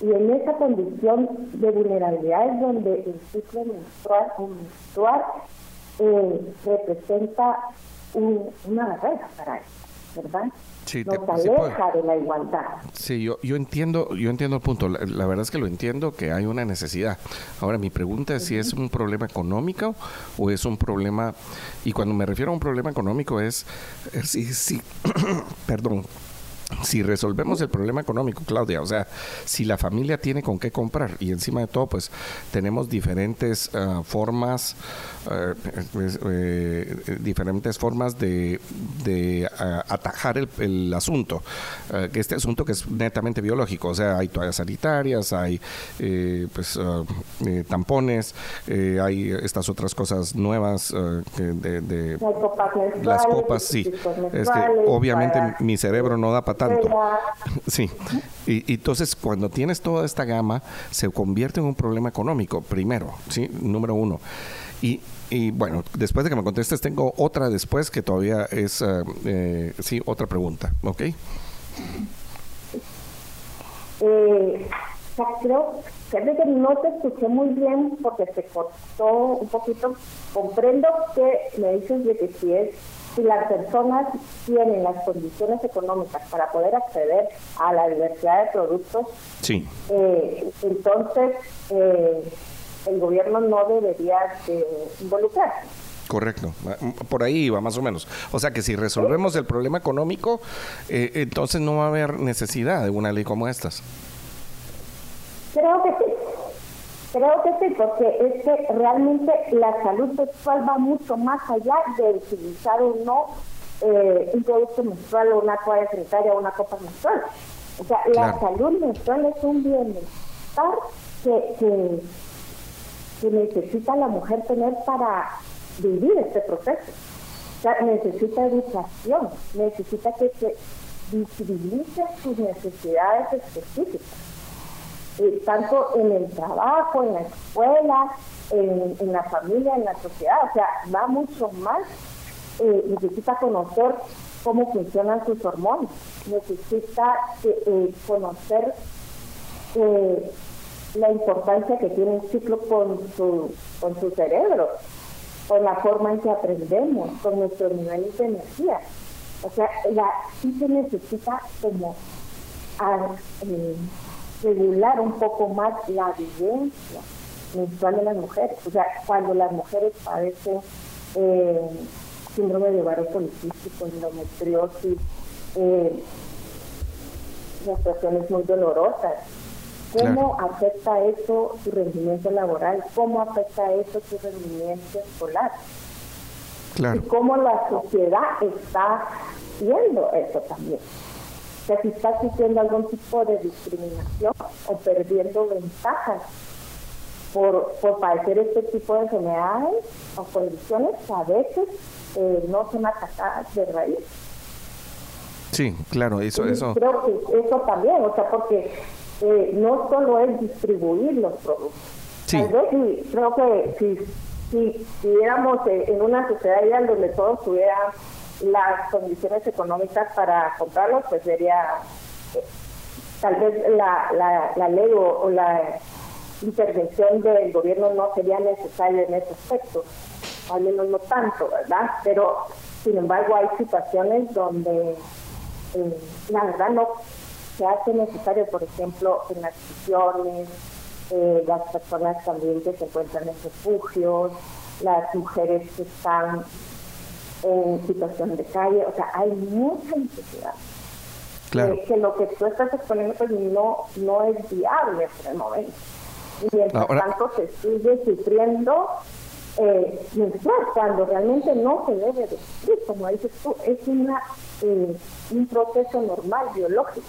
S4: Y en esa condición de vulnerabilidad es donde el ciclo menstrual, menstrual eh, representa una barrera para eso, ¿verdad? Sí, Nos aleja de la igualdad.
S2: Sí, yo, yo entiendo, yo entiendo el punto. La, verdad es que lo entiendo que hay una necesidad. Ahora mi pregunta es si es un problema económico o es un problema y cuando me refiero a un problema económico es, es sí, sí, perdón, si resolvemos el problema económico, Claudia, o sea, si la familia tiene con qué comprar y encima de todo, pues tenemos diferentes ah, formas, pues, eh, diferentes formas de, atajar el, asunto, que este asunto que es netamente biológico, o sea, hay toallas sanitarias, hay eh, pues eh, tampones, hay estas otras cosas nuevas de, las copas, sí, es que obviamente mi cerebro no da para tanto. Sí. Y, entonces, cuando tienes toda esta gama, se convierte en un problema económico, primero, ¿sí? Número uno. Y, y bueno, después de que me contestes, tengo otra después que todavía es, eh, sí, otra pregunta, ¿ok?
S4: Eh, creo que no te escuché muy bien porque se cortó un poquito. Comprendo que me dices de que si es si las personas tienen las condiciones económicas para poder acceder a la diversidad de productos,
S2: sí.
S4: Eh, entonces eh, el gobierno no debería involucrarse.
S2: Correcto, por ahí va más o menos. O sea que si resolvemos el problema económico, eh, entonces no va a haber necesidad de una ley como estas.
S4: Creo que sí. Creo que sí, porque es que realmente la salud sexual va mucho más allá de utilizar o no eh, un producto menstrual o una toalla sanitaria o una copa menstrual. O sea, la salud menstrual es un bienestar que, que, que necesita la mujer tener para vivir este proceso. O sea, necesita educación, necesita que se visibilice sus necesidades específicas. Eh, tanto en el trabajo, en la escuela, en, la familia, en la sociedad. O sea, va mucho más. Eh, necesita conocer cómo funcionan sus hormonas, necesita eh, conocer la importancia que tiene un ciclo con su, con su cerebro, con la forma en que aprendemos, con nuestros niveles de energía. O sea, la, sí se necesita como a, regular un poco más la vivencia menstrual de las mujeres. O sea, cuando las mujeres padecen eh, síndrome de ovario policístico, endometriosis, eh, situaciones muy dolorosas, ¿cómo afecta eso su rendimiento laboral? ¿Cómo afecta eso su rendimiento escolar? Y cómo la sociedad está viendo eso también. Que si está sufriendo algún tipo de discriminación o perdiendo ventajas por, por padecer este tipo de enfermedades o condiciones que a veces eh, no son atacadas de raíz.
S2: Sí, claro, eso, eso.
S4: Creo que eso también, o sea, porque eh, no solo es distribuir los productos. Sí. Tal vez creo que si, si viviéramos en una sociedad donde todos tuvieran las condiciones económicas para comprarlos, pues sería eh, tal vez la, la, la ley o, la intervención del gobierno no sería necesaria en ese aspecto, al menos no tanto, ¿verdad? Pero sin embargo hay situaciones donde eh, la verdad no se hace necesario, por ejemplo, en las prisiones, eh, las personas también que se encuentran en refugios, las mujeres que están en situación de calle, o sea, hay mucha necesidad. Claro. Eh, que lo que tú estás exponiendo pues no, no es viable por el momento. Y mientras tanto se sigue sufriendo eh, cuando realmente no se debe de sufrir, como dices tú, es una, eh, un proceso normal, biológico.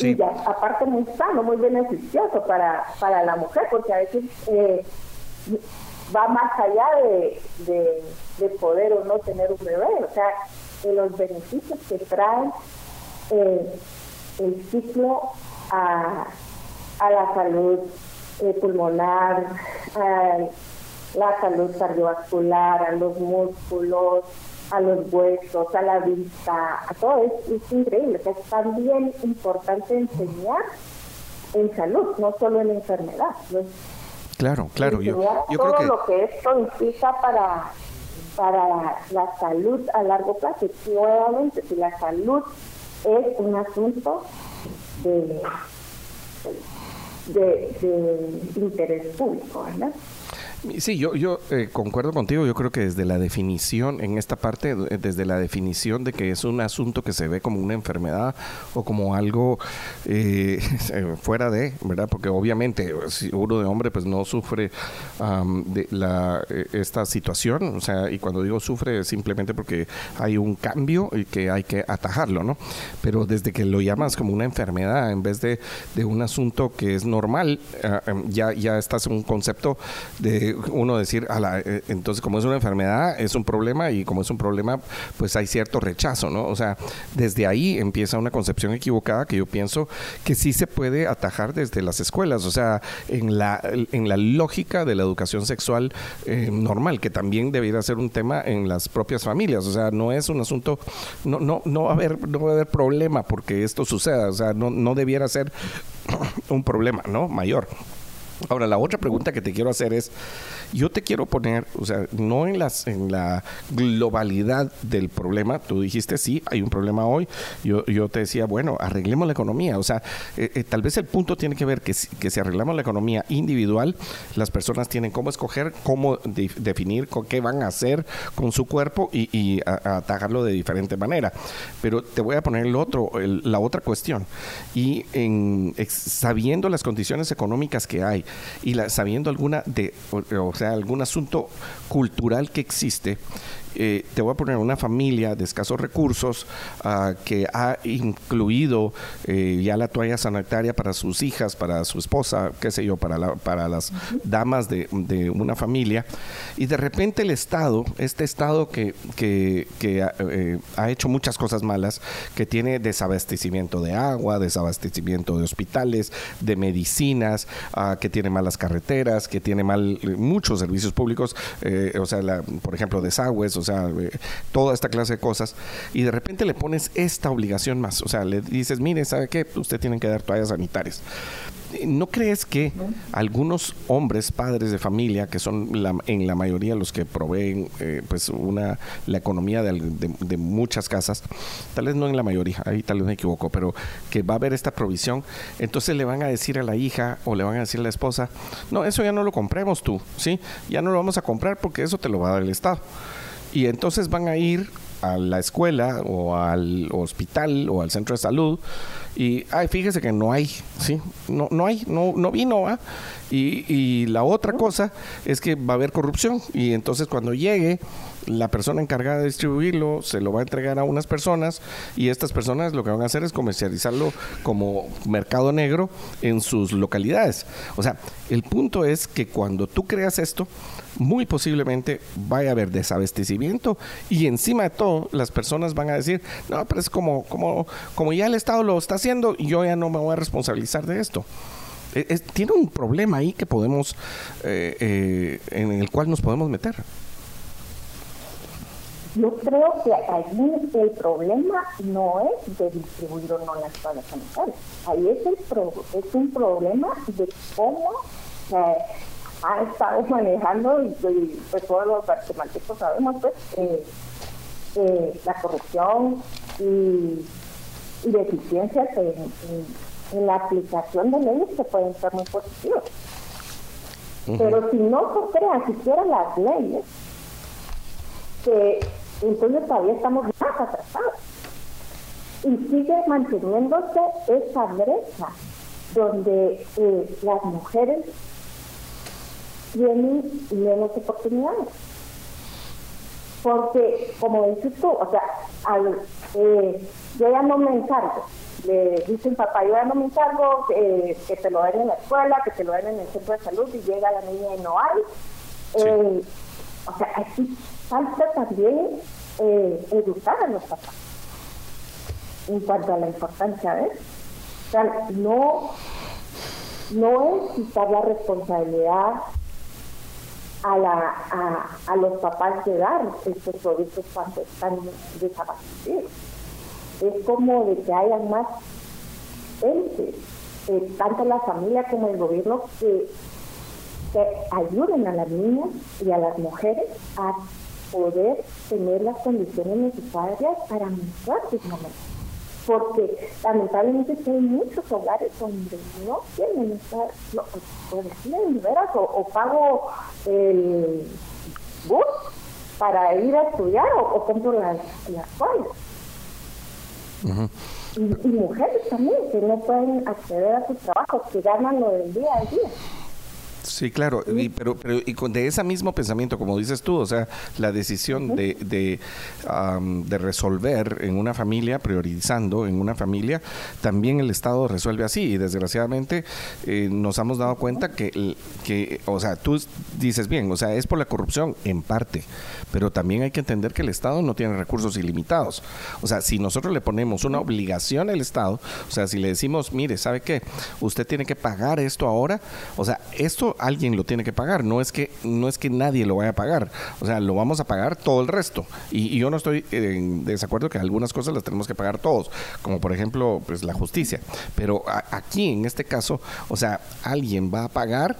S4: Y ya, aparte muy sano, muy beneficioso para, para la mujer, porque a veces eh, va más allá de, de, poder o no tener un bebé, o sea, de los beneficios que trae eh, el ciclo a, a la salud eh, pulmonar, a la salud cardiovascular, a los músculos, a los huesos, a la vista, a todo es, es increíble. Es también importante enseñar en salud, no solo en enfermedad.
S2: Claro, claro.
S4: Yo, yo todo lo que esto implica para, para la salud a largo plazo. Y nuevamente, si la salud es un asunto de, de, de interés público, ¿verdad?
S2: Sí, yo, yo eh, concuerdo contigo. Yo creo que desde la definición, en esta parte, desde la definición de que es un asunto que se ve como una enfermedad o como algo eh, fuera de, ¿verdad? Porque obviamente si uno de hombre pues no sufre de la, eh, esta situación, o sea, y cuando digo sufre es simplemente porque hay un cambio y que hay que atajarlo, ¿no? Pero desde que lo llamas como una enfermedad en vez de, de un asunto que es normal, ah, em, ya, ya estás en un concepto de uno decir, eh, entonces como es una enfermedad, es un problema y como es un problema, pues hay cierto rechazo, ¿no? O sea, desde ahí empieza una concepción equivocada que yo pienso que sí se puede atajar desde las escuelas, o sea, en la, en la lógica de la educación sexual eh, normal, que también debiera ser un tema en las propias familias, o sea, no es un asunto, no, no, no va a haber, no va a haber problema porque esto suceda, o sea, no, no debiera ser un problema, ¿no? Mayor. Ahora, la otra pregunta que te quiero hacer es, yo te quiero poner, o sea, no en, las, en la globalidad del problema, tú dijiste, sí, hay un problema hoy, yo, yo te decía, bueno, arreglemos la economía, o sea, eh, eh, tal vez el punto tiene que ver que, que si arreglamos la economía individual, las personas tienen cómo escoger, cómo definir con qué van a hacer con su cuerpo y, y atajarlo de diferente manera. Pero te voy a poner el otro, la otra cuestión, y en, sabiendo las condiciones económicas que hay, y la, sabiendo alguna de, o, sea, algún asunto cultural que existe, eh, te voy a poner una familia de escasos recursos ah, que ha incluido eh, ya la toalla sanitaria para sus hijas, para su esposa, qué sé yo, para, para las damas de, una familia. Y de repente el Estado, este Estado que, que, eh, ha hecho muchas cosas malas, que tiene desabastecimiento de agua, desabastecimiento de hospitales, de medicinas, ah, que tiene malas carreteras, que tiene mal muchos servicios públicos, o sea, por ejemplo, desagües, o sea, eh, toda esta clase de cosas, y de repente le pones esta obligación más, o sea, le dices, mire, ¿sabe qué? Usted tiene que dar toallas sanitarias. ¿No crees que algunos hombres, padres de familia, que son en la mayoría los que proveen eh, pues una la economía de, muchas casas, tal vez no en la mayoría, ahí tal vez me equivoco, pero que va a haber esta provisión, entonces le van a decir a la hija o le van a decir a la esposa, no, eso ya no lo compremos tú, ¿sí? Ya no lo vamos a comprar porque eso te lo va a dar el Estado. Y entonces van a ir a la escuela o al hospital o al centro de salud y, ay, fíjese que no hay, ¿sí? No, no hay, no, no vino, ¿ah? Y, y la otra cosa es que va a haber corrupción y entonces cuando llegue la persona encargada de distribuirlo se lo va a entregar a unas personas y estas personas lo que van a hacer es comercializarlo como mercado negro en sus localidades. O sea, el punto es que cuando tú creas esto, muy posiblemente vaya a haber desabastecimiento y encima de todo las personas van a decir, no, pero es como, como, como ya el Estado lo está haciendo, yo ya no me voy a responsabilizar de esto. E, tiene un problema ahí que podemos, eh, eh, en el cual nos podemos meter.
S4: Yo creo que allí el problema no es de distribuir o no las toallas sanitarias. Ahí es, el es un problema de cómo ha estado manejando, y, pues todos los guatemaltecos sabemos, pues, eh, eh, la corrupción y, deficiencias en, la aplicación de leyes que pueden ser muy positivas. Pero si no se crean siquiera las leyes, que entonces todavía estamos más atrasados. Y sigue manteniéndose esa brecha donde eh, las mujeres tienen menos oportunidades. Porque, como dices tú, o sea, al, eh, yo ya no me encargo. Le dicen papá, yo ya no me encargo que te lo den en la escuela, que te lo den en el centro de salud y llega la niña y no hay. Eh, o sea, aquí falta también eh, educar a los papás en cuanto a la importancia de eso. O sea, no, no es quitar la responsabilidad a, la, a, los papás de dar estos productos cuando están desabastecidos. Es como de que haya más entes, eh, tanto la familia como el gobierno, que, ayuden a las niñas y a las mujeres a poder tener las condiciones necesarias para menstruar dignamente. Porque lamentablemente hay muchos hogares donde no tienen estar, no, o deciden veras o, pago el bus para ir a estudiar o, compro las, las y, y, mujeres también que no pueden acceder a sus trabajos, que ganan lo del día a día.
S2: Sí, claro, y, pero, pero y con de ese mismo pensamiento, como dices tú, o sea, la decisión de, de, de, resolver en una familia, priorizando en una familia, también el Estado resuelve así. Y desgraciadamente eh, nos hemos dado cuenta que, que, o sea, tú dices bien, o sea, es por la corrupción en parte, pero también hay que entender que el Estado no tiene recursos ilimitados. O sea, si nosotros le ponemos una obligación al Estado, o sea, si le decimos, mire, ¿sabe qué? Usted tiene que pagar esto ahora, o sea, esto alguien lo tiene que pagar, no es que no es que nadie lo vaya a pagar, o sea, lo vamos a pagar todo el resto. Y, yo no estoy en desacuerdo que algunas cosas las tenemos que pagar todos, como por ejemplo, pues la justicia, pero aquí en este caso, o sea, alguien va a pagar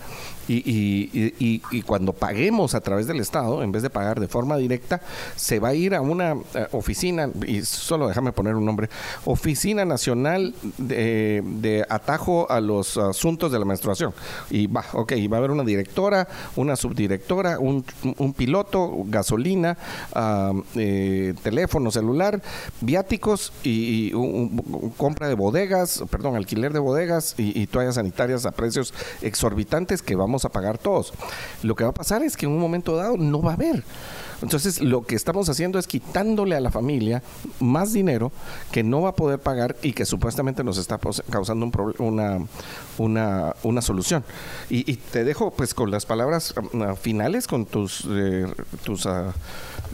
S2: y, y, y, cuando paguemos a través del Estado, en vez de pagar de forma directa, se va a ir a una eh, oficina, y solo déjame poner un nombre, Oficina Nacional de, de, Atajo a los Asuntos de la Menstruación. Y va, ok, va a haber una directora, una subdirectora, un, un piloto, gasolina, eh, teléfono celular, viáticos y, compra de bodegas, perdón, alquiler de bodegas y toallas sanitarias a precios exorbitantes que vamos a pagar todos. Lo que va a pasar es que en un momento dado no va a haber. Entonces, lo que estamos haciendo es quitándole a la familia más dinero que no va a poder pagar y que supuestamente nos está causando un una, una, una solución. Y, te dejo pues con las palabras ah, finales, con tus, eh, tus, ah,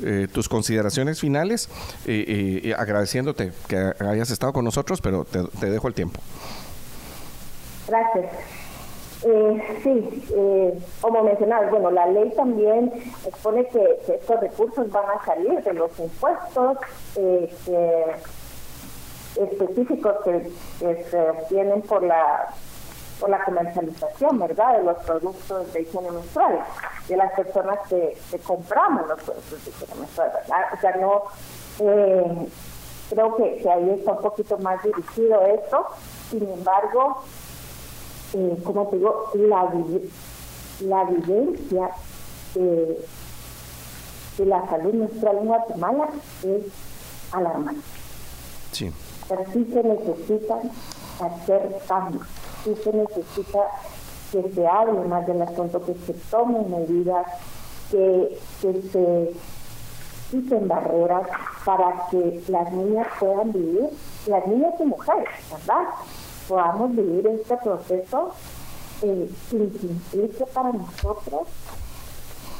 S2: eh, tus consideraciones finales, eh, agradeciéndote que hayas estado con nosotros, pero te dejo el tiempo.
S4: Gracias. Eh, sí, eh, como mencionabas, bueno, la ley también expone que, estos recursos van a salir de los impuestos eh, específicos que, se obtienen por la por la comercialización, ¿verdad?, de los productos de higiene menstrual, de las personas que, compramos los productos de higiene menstrual, ¿verdad? O sea, no, eh, creo que, que ahí está un poquito más dirigido esto, sin embargo, eh, como te digo, la, la vivencia de la salud menstrual en Guatemala es alarmante.
S2: Sí.
S4: Pero sí se necesitan hacer cambios, sí se necesita que se hable más del asunto, que se tomen medidas, que, que se quiten barreras para que las niñas puedan vivir, las niñas y mujeres, ¿verdad? Podamos vivir este proceso eh, sin que implique para nosotros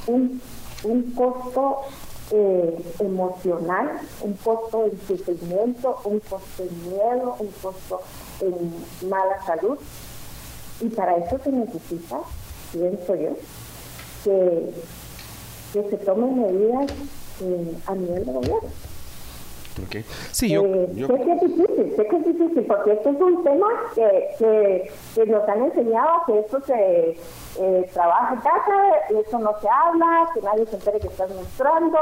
S4: un, un costo eh, emocional, un costo en sufrimiento, un costo en miedo, un costo en mala salud. Y para eso se necesita, pienso yo, que, que se tomen medidas eh, a nivel de gobierno.
S2: Okay. Sí, yo,
S4: eh, Sé que es difícil, sé que es difícil, porque este es un tema que, que, que nos han enseñado que esto se eh, trabaja en casa, eso no se habla, que nadie se entere que estás mostrando,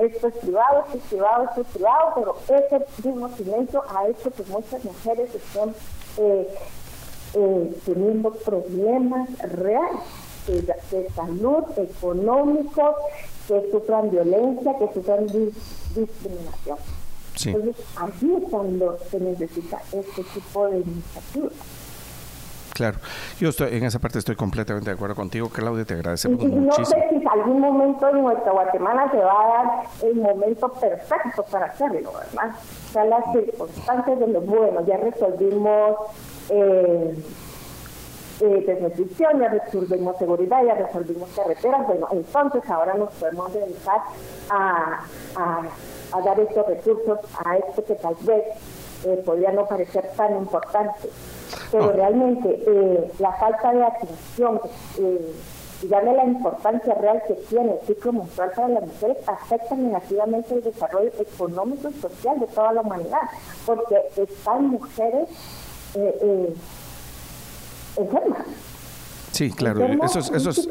S4: esto es privado, esto es privado, esto es privado, pero ese mismo silencio ha hecho que muchas mujeres estén eh, eh, teniendo problemas reales de, de salud, económicos, que sufran violencia, que sufran dis- discriminación.
S2: Sí.
S4: Entonces, allí es cuando se necesita este tipo de iniciativas.
S2: Claro, yo estoy en esa parte estoy completamente de acuerdo contigo, Claudia, te agradecemos
S4: y no
S2: muchísimo.
S4: sé si en algún momento en nuestra Guatemala se va a dar el momento perfecto para hacerlo, ¿verdad? O sea, las circunstancias de lo bueno, ya resolvimos eh, eh, desnutrición, ya resolvimos seguridad, ya resolvimos carreteras, bueno, entonces ahora nos podemos dedicar a, a, a dar estos recursos a esto que tal vez eh, podría no parecer tan importante. Pero
S2: Oh.
S4: realmente eh, la falta de atención eh, y darle la importancia real que tiene el ciclo menstrual para las mujeres afecta negativamente el desarrollo económico y social de toda la humanidad, porque están mujeres eh, eh, enfermas.
S2: Sí, claro,
S4: enfermas
S2: eso es, eso es,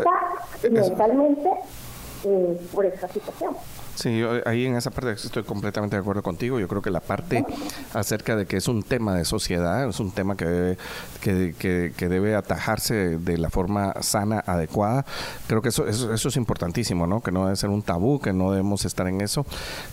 S4: mentalmente eh, por esta situación.
S2: Sí, yo ahí en esa parte estoy completamente de acuerdo contigo. Yo creo que la parte acerca de que es un tema de sociedad, es un tema que debe, que, que- debe atajarse de la forma sana, adecuada. Creo que eso, eso, eso es importantísimo, ¿no? Que no debe ser un tabú, que no debemos estar en eso.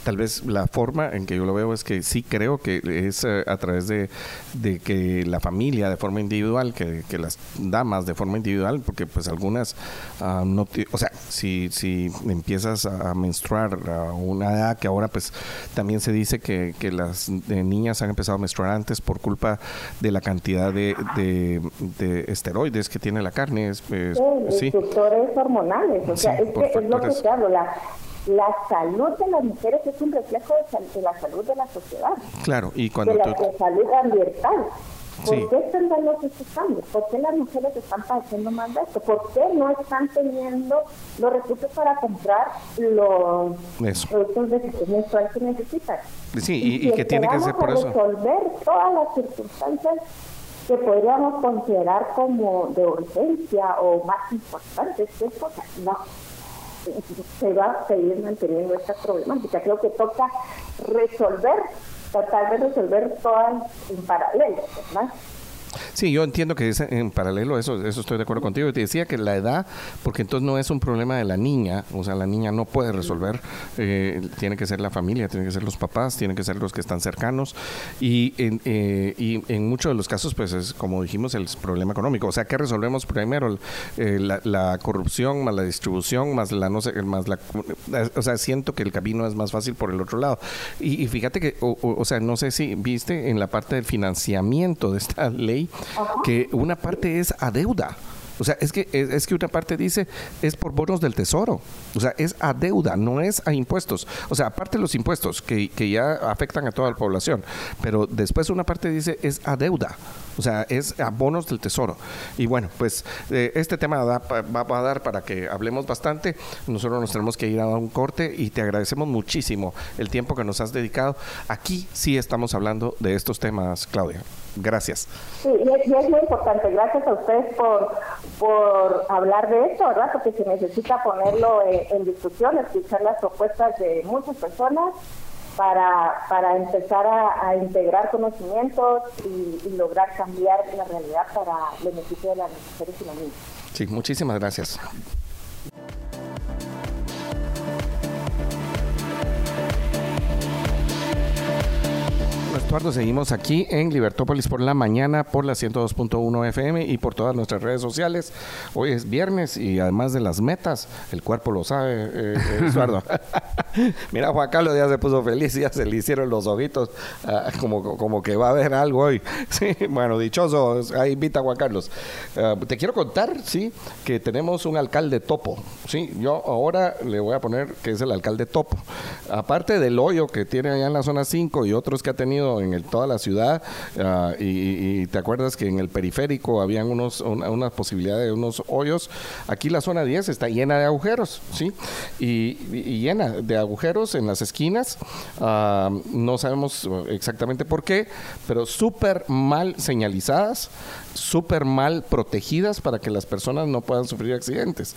S2: Tal vez la forma en que yo lo veo es que sí creo que es eh, a través de, de que la familia de forma individual, que, que las damas de forma individual, porque pues algunas ah, no, o sea, si, si empiezas a menstruar a una edad que ahora pues también se dice que, que las eh, niñas han empezado a menstruar antes por culpa de la cantidad de, de, de esteroides que tiene la carne, es, es-
S4: Sí,
S2: sí.
S4: instructores hormonales, o sea,
S2: Sí,
S4: es,
S2: por
S4: que es lo que
S2: factores.
S4: te hablo, la, la salud de las mujeres es un reflejo de, de la salud de la sociedad,
S2: Claro, y cuando
S4: de la
S2: tú,
S4: de salud ambiental. ¿Por
S2: Sí.
S4: qué están dando estos cambios? ¿Por qué las mujeres están padeciendo más de esto? ¿Por qué no están teniendo los recursos para comprar los
S2: Eso.
S4: productos de menstrual que necesitan?
S2: Sí, y- y que tiene que ser por eso.
S4: resolver todas las circunstancias que podríamos considerar como de urgencia o más importantes que esto, no. Se va a seguir manteniendo esta problemática. Creo que toca resolver, tratar de resolver todas en paralelo, ¿verdad?
S2: Sí, yo entiendo que es en paralelo, eso, eso estoy de acuerdo contigo. Te decía que la edad, porque entonces no es un problema de la niña, o sea, la niña no puede resolver, eh, tiene que ser la familia, tiene que ser los papás, tienen que ser los que están cercanos, y en, eh, y en muchos de los casos, pues es como dijimos, el problema económico. O sea, ¿qué resolvemos primero? Eh, la, la corrupción, más la distribución, más la no sé, más la, o sea, siento que el camino es más fácil por el otro lado. Y, fíjate que, o- o sea, no sé si viste en la parte del financiamiento de esta ley que una parte es a deuda. O sea, es que, es, es que una parte dice es por bonos del tesoro. O sea, es a deuda, no es a impuestos. O sea, aparte de los impuestos que, que ya afectan a toda la población. Pero después una parte dice es a deuda. O sea, es a bonos del tesoro. Y bueno, pues eh, este tema va, va a dar para que hablemos bastante. Nosotros nos tenemos que ir a un corte y te agradecemos muchísimo el tiempo que nos has dedicado. Aquí sí estamos hablando de estos temas, Claudia. Gracias.
S4: Sí, y es, muy importante. Gracias a ustedes por, por hablar de esto, ¿verdad? Porque se necesita ponerlo en, en discusión, escuchar las propuestas de muchas personas para, para empezar a, a integrar conocimientos y, y lograr cambiar la realidad para beneficio de las mujeres y los niños.
S2: Sí, muchísimas gracias. Estuardo, seguimos aquí en Libertópolis por la mañana, por la 102.1 FM y por todas nuestras redes sociales. Hoy es viernes y además de las metas, el cuerpo lo sabe, eh, eh, Estuardo. Mira, Juan Carlos ya se puso feliz, ya se le hicieron los ojitos, ah, como, como que va a haber algo hoy. Sí, bueno, dichoso, ahí invita a Juan Carlos. Ah, te quiero contar, sí, que tenemos un alcalde topo. Sí, yo ahora le voy a poner que es el alcalde topo. Aparte del hoyo que tiene allá en la zona 5 y otros que ha tenido en el, toda la ciudad, ah, y, te acuerdas que en el periférico habían unos, una, posibilidad de unos hoyos, aquí la zona 10 está llena de agujeros, ¿sí? Y, llena de agujeros en las esquinas, ah, no sabemos exactamente por qué, pero súper mal señalizadas, súper mal protegidas para que las personas no puedan sufrir accidentes.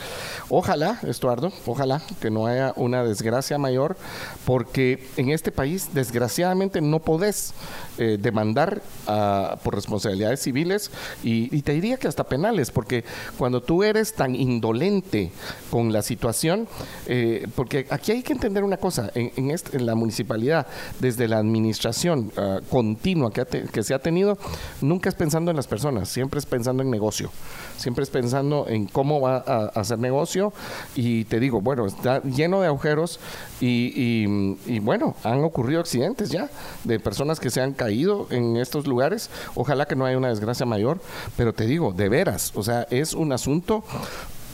S2: Ojalá, Estuardo, ojalá que no haya una desgracia mayor, porque en este país desgraciadamente no podés eh, demandar ah, por responsabilidades civiles y, te diría que hasta penales, porque cuando tú eres tan indolente con la situación, eh, porque aquí hay que entender una cosa, en, este, en la municipalidad, desde la administración ah, continua que, que se ha tenido, nunca es pensando en las personas, siempre es pensando en negocio, siempre es pensando en cómo va a, hacer negocio. Y te digo, bueno, está lleno de agujeros y, y, bueno, han ocurrido accidentes ya de personas que se han caído en estos lugares, ojalá que no haya una desgracia mayor, pero te digo, de veras, o sea, es un asunto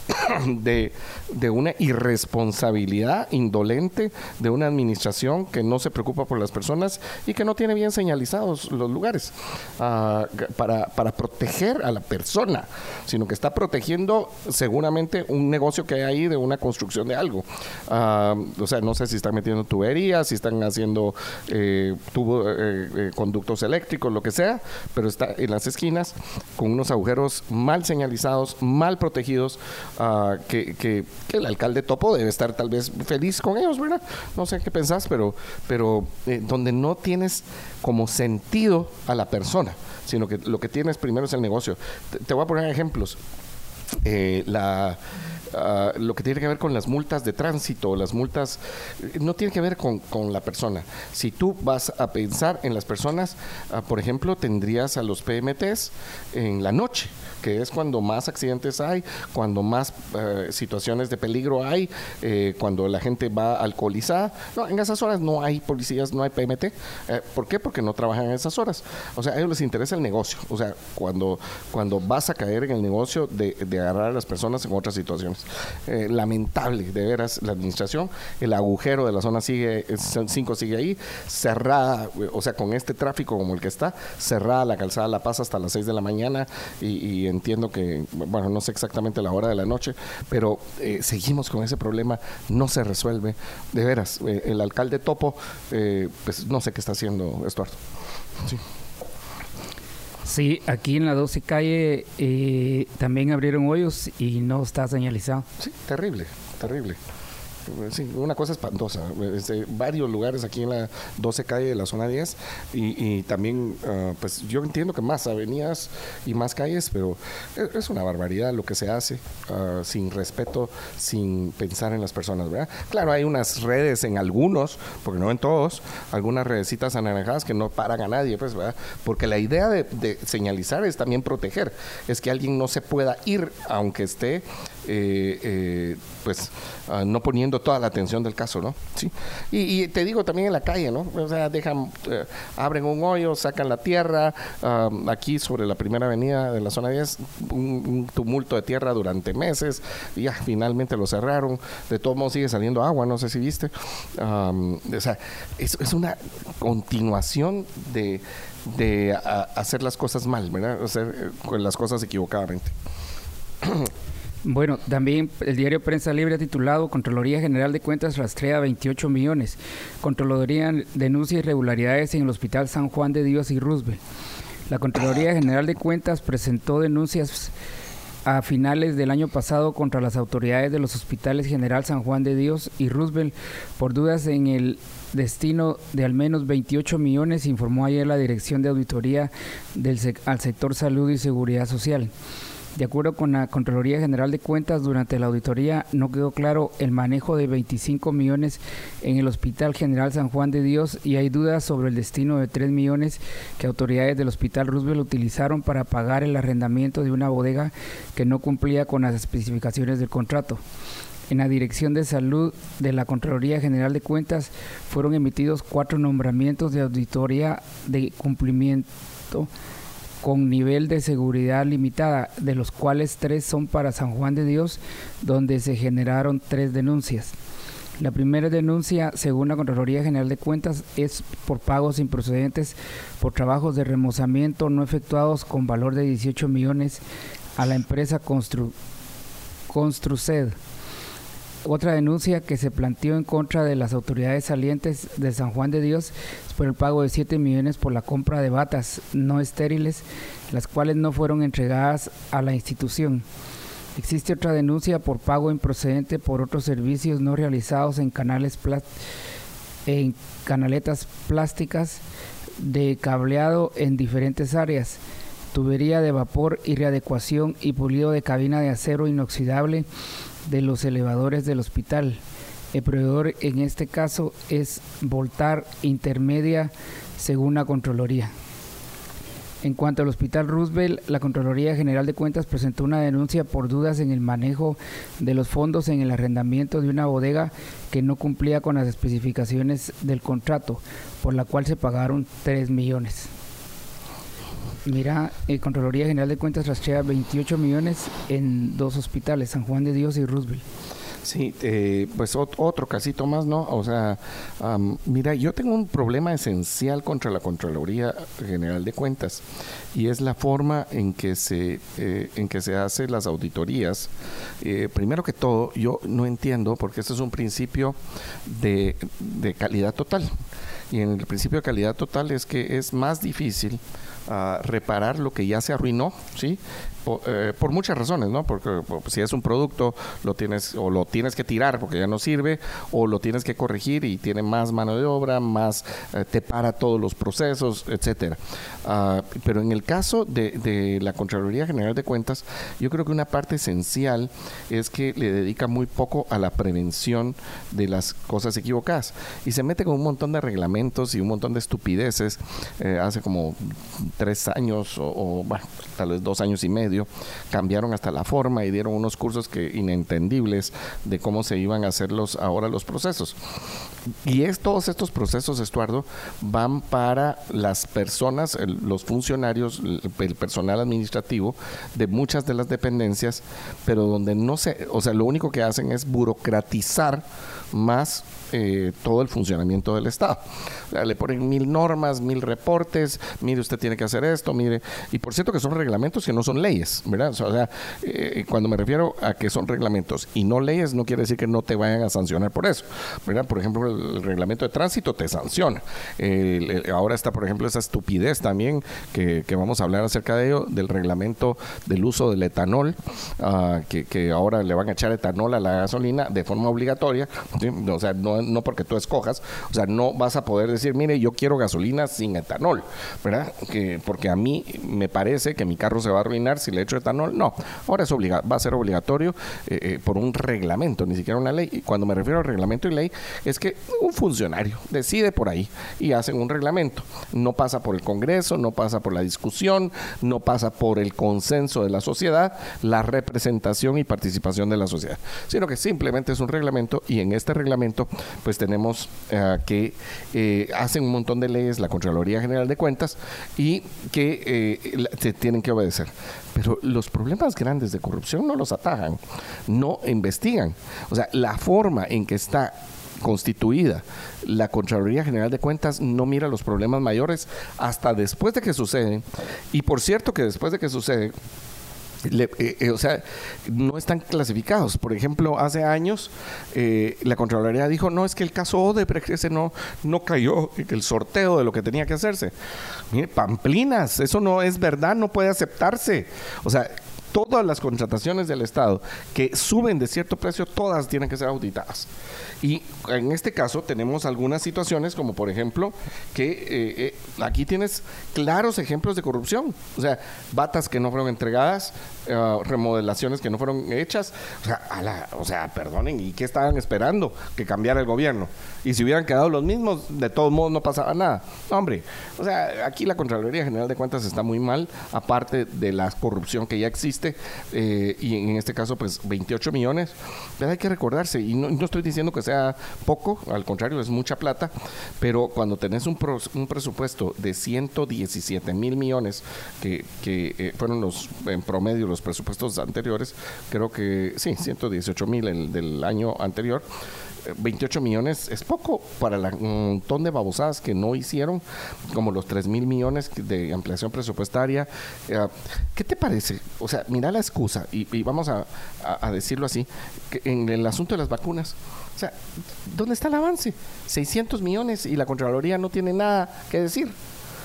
S2: de, de, una irresponsabilidad indolente de una administración que no se preocupa por las personas y que no tiene bien señalizados los lugares ah, para, para, proteger a la persona, sino que está protegiendo seguramente un negocio que hay ahí de una construcción de algo. Ah, o sea, no sé si están metiendo tuberías, si están haciendo eh, tubo, eh, eh, conductos eléctricos, lo que sea, pero está en las esquinas con unos agujeros mal señalizados, mal protegidos que, el alcalde Topo debe estar tal vez feliz con ellos, ¿verdad? No sé qué pensás, pero, pero eh, donde no tienes como sentido a la persona, sino que lo que tienes primero es el negocio. Te, voy a poner ejemplos. Eh, la Ah, lo que tiene que ver con las multas de tránsito, las multas, eh, no tiene que ver con, con la persona. Si tú vas a pensar en las personas, ah, por ejemplo, tendrías a los PMTs en la noche, que es cuando más accidentes hay, cuando más eh, situaciones de peligro hay, eh, cuando la gente va alcoholizada. No, en esas horas no hay policías, no hay PMT. ¿Por qué? Porque no trabajan en esas horas. O sea, a ellos les interesa el negocio. O sea, cuando, cuando vas a caer en el negocio de, de agarrar a las personas en otras situaciones. Eh, lamentable, de veras, la administración. El agujero de la zona sigue, 5 sigue ahí, cerrada, o sea, con este tráfico como el que está, cerrada la calzada La Paz hasta las 6 de la mañana y, entiendo que, bueno, no sé exactamente la hora de la noche, pero eh, seguimos con ese problema, no se resuelve. De veras, eh, el alcalde Topo, pues no sé qué está haciendo Estuardo. Sí.
S1: Sí, aquí en la 12 calle eh, también abrieron hoyos y no está señalizado.
S2: Sí, terrible, terrible. Una cosa espantosa. Este, varios lugares aquí en la 12 calle de la zona 10 y, también, ah, pues yo entiendo que más avenidas y más calles, pero es, una barbaridad lo que se hace ah, sin respeto, sin pensar en las personas, ¿verdad? Claro, hay unas redes en algunos, porque no en todos, algunas redecitas anaranjadas que no paran a nadie, pues, ¿verdad? Porque la idea de, señalizar es también proteger, es que alguien no se pueda ir aunque esté, eh, eh, pues, ah, no poniendo toda la atención del caso, ¿no? Sí. Y, te digo también en la calle, ¿no? O sea, dejan, eh, abren un hoyo, sacan la tierra. aquí sobre la primera avenida de la zona 10, un, tumulto de tierra durante meses. Y ya finalmente lo cerraron. De todos modos sigue saliendo agua, no sé si viste. o sea, es, una continuación de, de hacer las cosas mal, ¿verdad? Hacer eh, las cosas equivocadamente.
S1: Bueno, también el diario Prensa Libre ha titulado Contraloría General de Cuentas rastrea 28 millones. Contraloría denuncia irregularidades en el Hospital San Juan de Dios y Roosevelt. La Contraloría General de Cuentas presentó denuncias a finales del año pasado contra las autoridades de los hospitales General San Juan de Dios y Roosevelt por dudas en el destino de al menos 28 millones, informó ayer la Dirección de Auditoría del al sector Salud y Seguridad Social. De acuerdo con la Contraloría General de Cuentas, durante la auditoría no quedó claro el manejo de 25 millones en el Hospital General San Juan de Dios y hay dudas sobre el destino de 3 millones que autoridades del Hospital Roosevelt utilizaron para pagar el arrendamiento de una bodega que no cumplía con las especificaciones del contrato. En la Dirección de Salud de la Contraloría General de Cuentas fueron emitidos cuatro nombramientos de auditoría de cumplimiento con nivel de seguridad limitada, de los cuales tres son para San Juan de Dios, donde se generaron tres denuncias. La primera denuncia, según la Contraloría General de Cuentas, es por pagos improcedentes por trabajos de remozamiento no efectuados con valor de 18 millones a la empresa Constru, Construced. Otra denuncia que se planteó en contra de las autoridades salientes de San Juan de Dios es por el pago de 7 millones por la compra de batas no estériles, las cuales no fueron entregadas a la institución. Existe otra denuncia por pago improcedente por otros servicios no realizados en canales en canaletas plásticas de cableado en diferentes áreas, tubería de vapor y readecuación y pulido de cabina de acero inoxidable de los elevadores del hospital. El proveedor en este caso es Voltar Intermedia según la Contraloría. En cuanto al Hospital Roosevelt, la Contraloría General de Cuentas presentó una denuncia por dudas en el manejo de los fondos en el arrendamiento de una bodega que no cumplía con las especificaciones del contrato, por la cual se pagaron 3 millones. Mira, el Contraloría General de Cuentas rastrea 28 millones en dos hospitales, San Juan de Dios y Roosevelt.
S2: Sí, eh, pues otro casito más, ¿no? O sea, mira, yo tengo un problema esencial contra la Contraloría General de Cuentas y es la forma en que se, eh, en que se hacen las auditorías. Eh, primero que todo, yo no entiendo, porque este es un principio de, de calidad total. Y en el principio de calidad total es que es más difícil a reparar lo que ya se arruinó, ¿sí? Eh, por, muchas razones, ¿no? Porque si es un producto, lo tienes o lo tienes que tirar porque ya no sirve, o lo tienes que corregir y tiene más mano de obra, más eh, te para todos los procesos, etcétera. Ah, pero en el caso de, de, la Contraloría General de Cuentas, yo creo que una parte esencial es que le dedica muy poco a la prevención de las cosas equivocadas y se mete con un montón de reglamentos y un montón de estupideces. Eh, hace como tres años o, bueno, tal vez dos años y medio, cambiaron hasta la forma y dieron unos cursos que inentendibles de cómo se iban a hacer los, ahora los procesos. Y es, todos estos procesos, Estuardo, van para las personas, los funcionarios, el, personal administrativo de muchas de las dependencias, pero donde no se, o sea, lo único que hacen es burocratizar más eh, todo el funcionamiento del Estado. le ponen mil normas, mil reportes, mire usted tiene que hacer esto, mire, y por cierto que son reglamentos que no son leyes, ¿verdad? O sea, eh, cuando me refiero a que son reglamentos y no leyes, no quiere decir que no te vayan a sancionar por eso, ¿verdad? Por ejemplo, el, reglamento de tránsito te sanciona. ahora está, por ejemplo, esa estupidez también que, vamos a hablar acerca de ello, del reglamento del uso del etanol, ah, que, que ahora le van a echar etanol a la gasolina de forma obligatoria, o sea, no no porque tú escojas, o sea, no vas a poder decir, mire, yo quiero gasolina sin etanol, ¿verdad? Que, porque a mí me parece que mi carro se va a arruinar si le echo etanol. No, ahora es obliga va a ser obligatorio eh, eh, por un reglamento, ni siquiera una ley. Y cuando me refiero a reglamento y ley, es que un funcionario decide por ahí y hacen un reglamento. No pasa por el Congreso, no pasa por la discusión, no pasa por el consenso de la sociedad, la representación y participación de la sociedad, sino que simplemente es un reglamento y en este reglamento pues tenemos eh, que eh, hacen un montón de leyes, la Contraloría General de Cuentas, y que eh, se tienen que obedecer. Pero los problemas grandes de corrupción no los atajan, no investigan. O sea, la forma en que está constituida, la Contraloría General de Cuentas no mira los problemas mayores hasta después de que suceden. Y por cierto que después de que suceden, eh, eh, o sea, no están clasificados. Por ejemplo, hace años eh, la Contraloría dijo, no, es que el caso Odebrecht ese no, no cayó el sorteo de lo que tenía que hacerse. Mire, pamplinas, eso no es verdad, no puede aceptarse. O sea, todas las contrataciones del Estado que suben de cierto precio, todas tienen que ser auditadas. Y en este caso tenemos algunas situaciones como por ejemplo que eh, eh, aquí tienes claros ejemplos de corrupción. O sea, batas que no fueron entregadas, eh, remodelaciones que no fueron hechas. O sea, o sea, perdonen, ¿y qué estaban esperando? Que cambiara el gobierno. Y si hubieran quedado los mismos, de todos modos no pasaba nada. hombre, o sea, aquí la Contraloría General de Cuentas está muy mal, aparte de la corrupción que ya existe, y en este caso, pues 28 millones. Pero hay que recordarse, y no, no estoy diciendo que sea poco, al contrario, es mucha plata, pero cuando tenés un, presupuesto de 117 mil millones, que, que eh, fueron los en promedio los presupuestos anteriores, creo que sí, 118 mil el del año anterior, 28 millones es poco para el montón de babosadas que no hicieron, como los 3 mil millones de ampliación presupuestaria. Eh, ¿Qué te parece? O sea, mira la excusa, y, vamos a, decirlo así, que en el asunto de las vacunas. O sea, ¿dónde está el avance? 600 millones y la Contraloría no tiene nada que decir.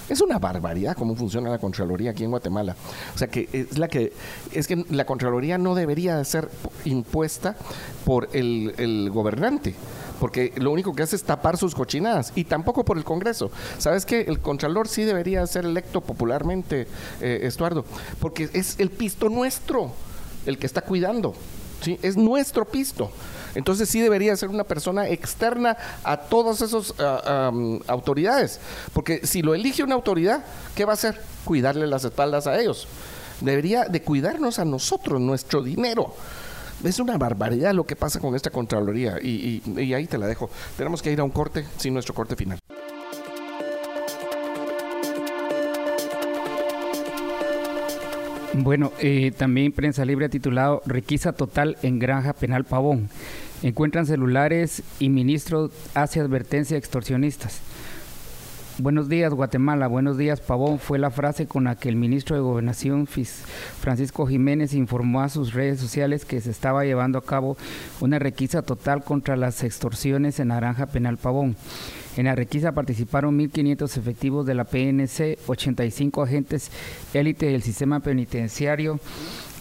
S2: Es una barbaridad cómo funciona la Contraloría aquí en Guatemala. O sea que es la que es que la Contraloría no debería ser impuesta por el, gobernante porque lo único que hace es tapar sus cochinadas y tampoco por el Congreso. ¿Sabes qué? El Contralor sí debería ser electo popularmente, eh, Estuardo, porque es el pisto nuestro el que está cuidando. ¿sí? Es nuestro pisto. Entonces sí debería ser una persona externa a todas esas ah, autoridades. Porque si lo elige una autoridad, ¿qué va a hacer? Cuidarle las espaldas a ellos. Debería de cuidarnos a nosotros, nuestro dinero. Es una barbaridad lo que pasa con esta Contraloría y, ahí te la dejo. Tenemos que ir a un corte, sin nuestro corte final.
S1: Bueno, eh, también Prensa Libre ha titulado Requisa total en Granja Penal Pavón. Encuentran celulares y ministro hace advertencia a extorsionistas. Buenos días Guatemala, buenos días Pavón fue la frase con la que el ministro de Gobernación Francisco Jiménez informó a sus redes sociales que se estaba llevando a cabo una requisa total contra las extorsiones en Naranja Penal Pavón. En la requisa participaron 1.500 efectivos de la PNC, 85 agentes élite del sistema penitenciario,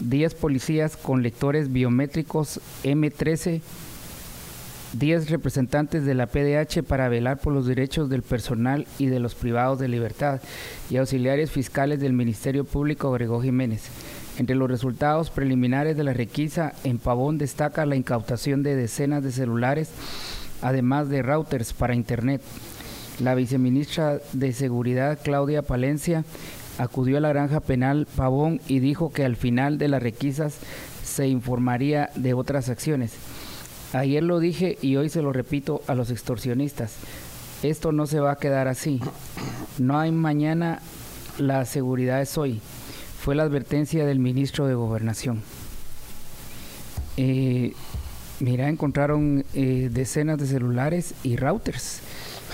S1: 10 policías con lectores biométricos M13, 10 representantes de la PDH para velar por los derechos del personal y de los privados de libertad y auxiliares fiscales del Ministerio Público agregó Jiménez. Entre los resultados preliminares de la requisa, en Pavón destaca la incautación de decenas de celulares además de routers para Internet. La viceministra de Seguridad, Claudia Palencia, acudió a la granja penal Pavón y dijo que al final de las requisas se informaría de otras acciones. Ayer lo dije y hoy se lo repito a los extorsionistas. Esto no se va a quedar así. No hay mañana, la seguridad es hoy. Fue la advertencia del ministro de Gobernación. Eh, Mira, encontraron eh, decenas de celulares y routers.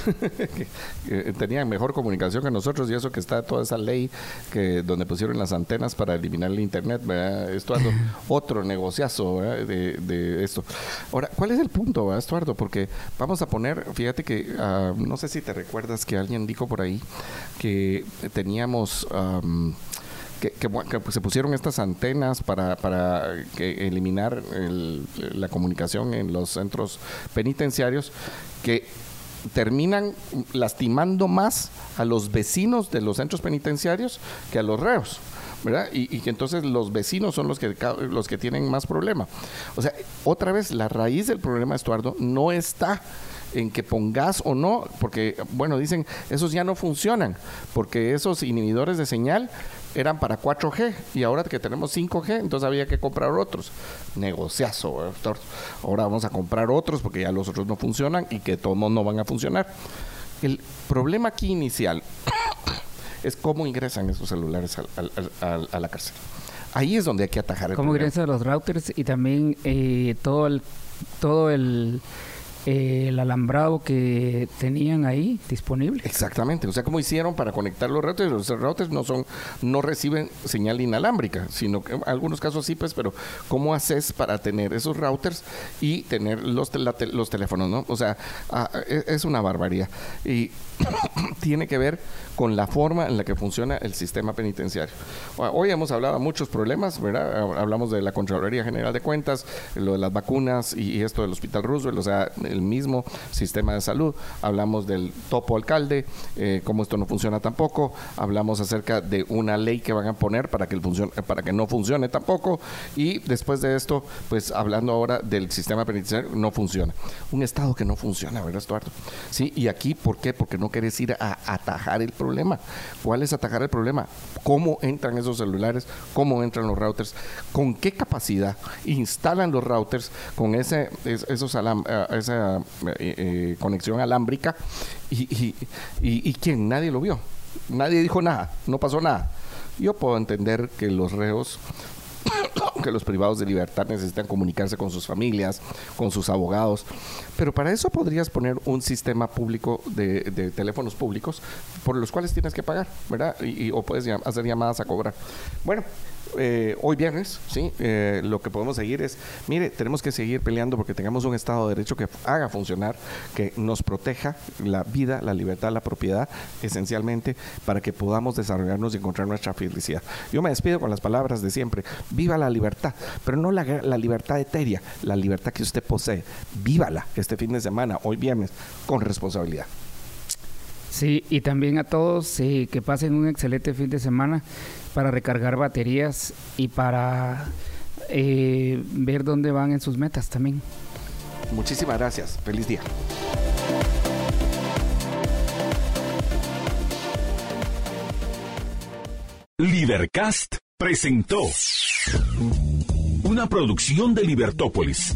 S2: tenían mejor comunicación que nosotros y eso que está toda esa ley que donde pusieron las antenas para eliminar el internet, Estuardo, otro negociazo de, esto. Ahora, ¿cuál es el punto, Estuardo? Porque vamos a poner, fíjate que ah, no sé si te recuerdas que alguien dijo por ahí que teníamos que, pues, se pusieron estas antenas para, para eliminar la comunicación en los centros penitenciarios que terminan lastimando más a los vecinos de los centros penitenciarios que a los reos. ¿verdad? Y, que entonces los vecinos son los que, los que tienen más problema. O sea, otra vez, la raíz del problema, Estuardo, no está en que pongas o no, porque, bueno, dicen, esos ya no funcionan, porque esos inhibidores de señal eran para 4G y ahora que tenemos 5G, entonces había que comprar otros. Negociazo, ahora vamos a comprar otros porque ya los otros no funcionan y que todos no van a funcionar. El problema aquí inicial es cómo ingresan esos celulares a la cárcel. Ahí es donde hay que atajar
S1: el Cómo ingresan los routers y también eh, todo el todo el el alambrado que tenían ahí disponible.
S2: Exactamente, o sea, ¿cómo hicieron para conectar los routers? Los routers no son, no reciben señal inalámbrica, sino que en algunos casos sí, pues, pero ¿cómo haces para tener esos routers y tener los, los teléfonos, no? O sea, ah, e, es una barbaridad. Y tiene que ver con la forma en la que funciona el sistema penitenciario. Hoy hemos hablado de muchos problemas, ¿verdad? Hablamos de la Contraloría General de Cuentas, lo de las vacunas y, esto del Hospital Roosevelt, o sea, el mismo sistema de salud. Hablamos del topo alcalde, eh, cómo esto no funciona tampoco. Hablamos acerca de una ley que van a poner para que, el para que no funcione tampoco. Y después de esto, pues hablando ahora del sistema penitenciario, no funciona. Un Estado que no funciona, ¿verdad, Estuardo? Sí, y aquí, ¿por qué? Porque no querés ir a atajar el problema. ¿Cuál es atajar el problema? ¿Cómo entran esos celulares? ¿Cómo entran los routers? ¿Con qué capacidad instalan los routers con ese, esos eh, esa eh, eh, conexión alámbrica? Y, y, y, quién? Nadie lo vio. Nadie dijo nada. No pasó nada. Yo puedo entender que los reos que los privados de libertad necesitan comunicarse con sus familias, con sus abogados. Pero para eso podrías poner un sistema público de, teléfonos públicos por los cuales tienes que pagar, ¿verdad? Y, o puedes hacer llamadas a cobrar. Bueno, eh, hoy viernes, ¿sí? Eh, lo que podemos seguir es, mire, tenemos que seguir peleando porque tengamos un Estado de Derecho que haga funcionar, que nos proteja la vida, la libertad, la propiedad, esencialmente, para que podamos desarrollarnos y encontrar nuestra felicidad. Yo me despido con las palabras de siempre, viva la libertad, pero no la, la libertad etérea, la libertad que usted posee, vívala este fin de semana, hoy viernes, con responsabilidad.
S1: Sí, y también a todos eh, que pasen un excelente fin de semana para recargar baterías y para eh, ver dónde van en sus metas también.
S2: Muchísimas gracias. Feliz día.
S5: Libercast presentó una producción de Libertópolis.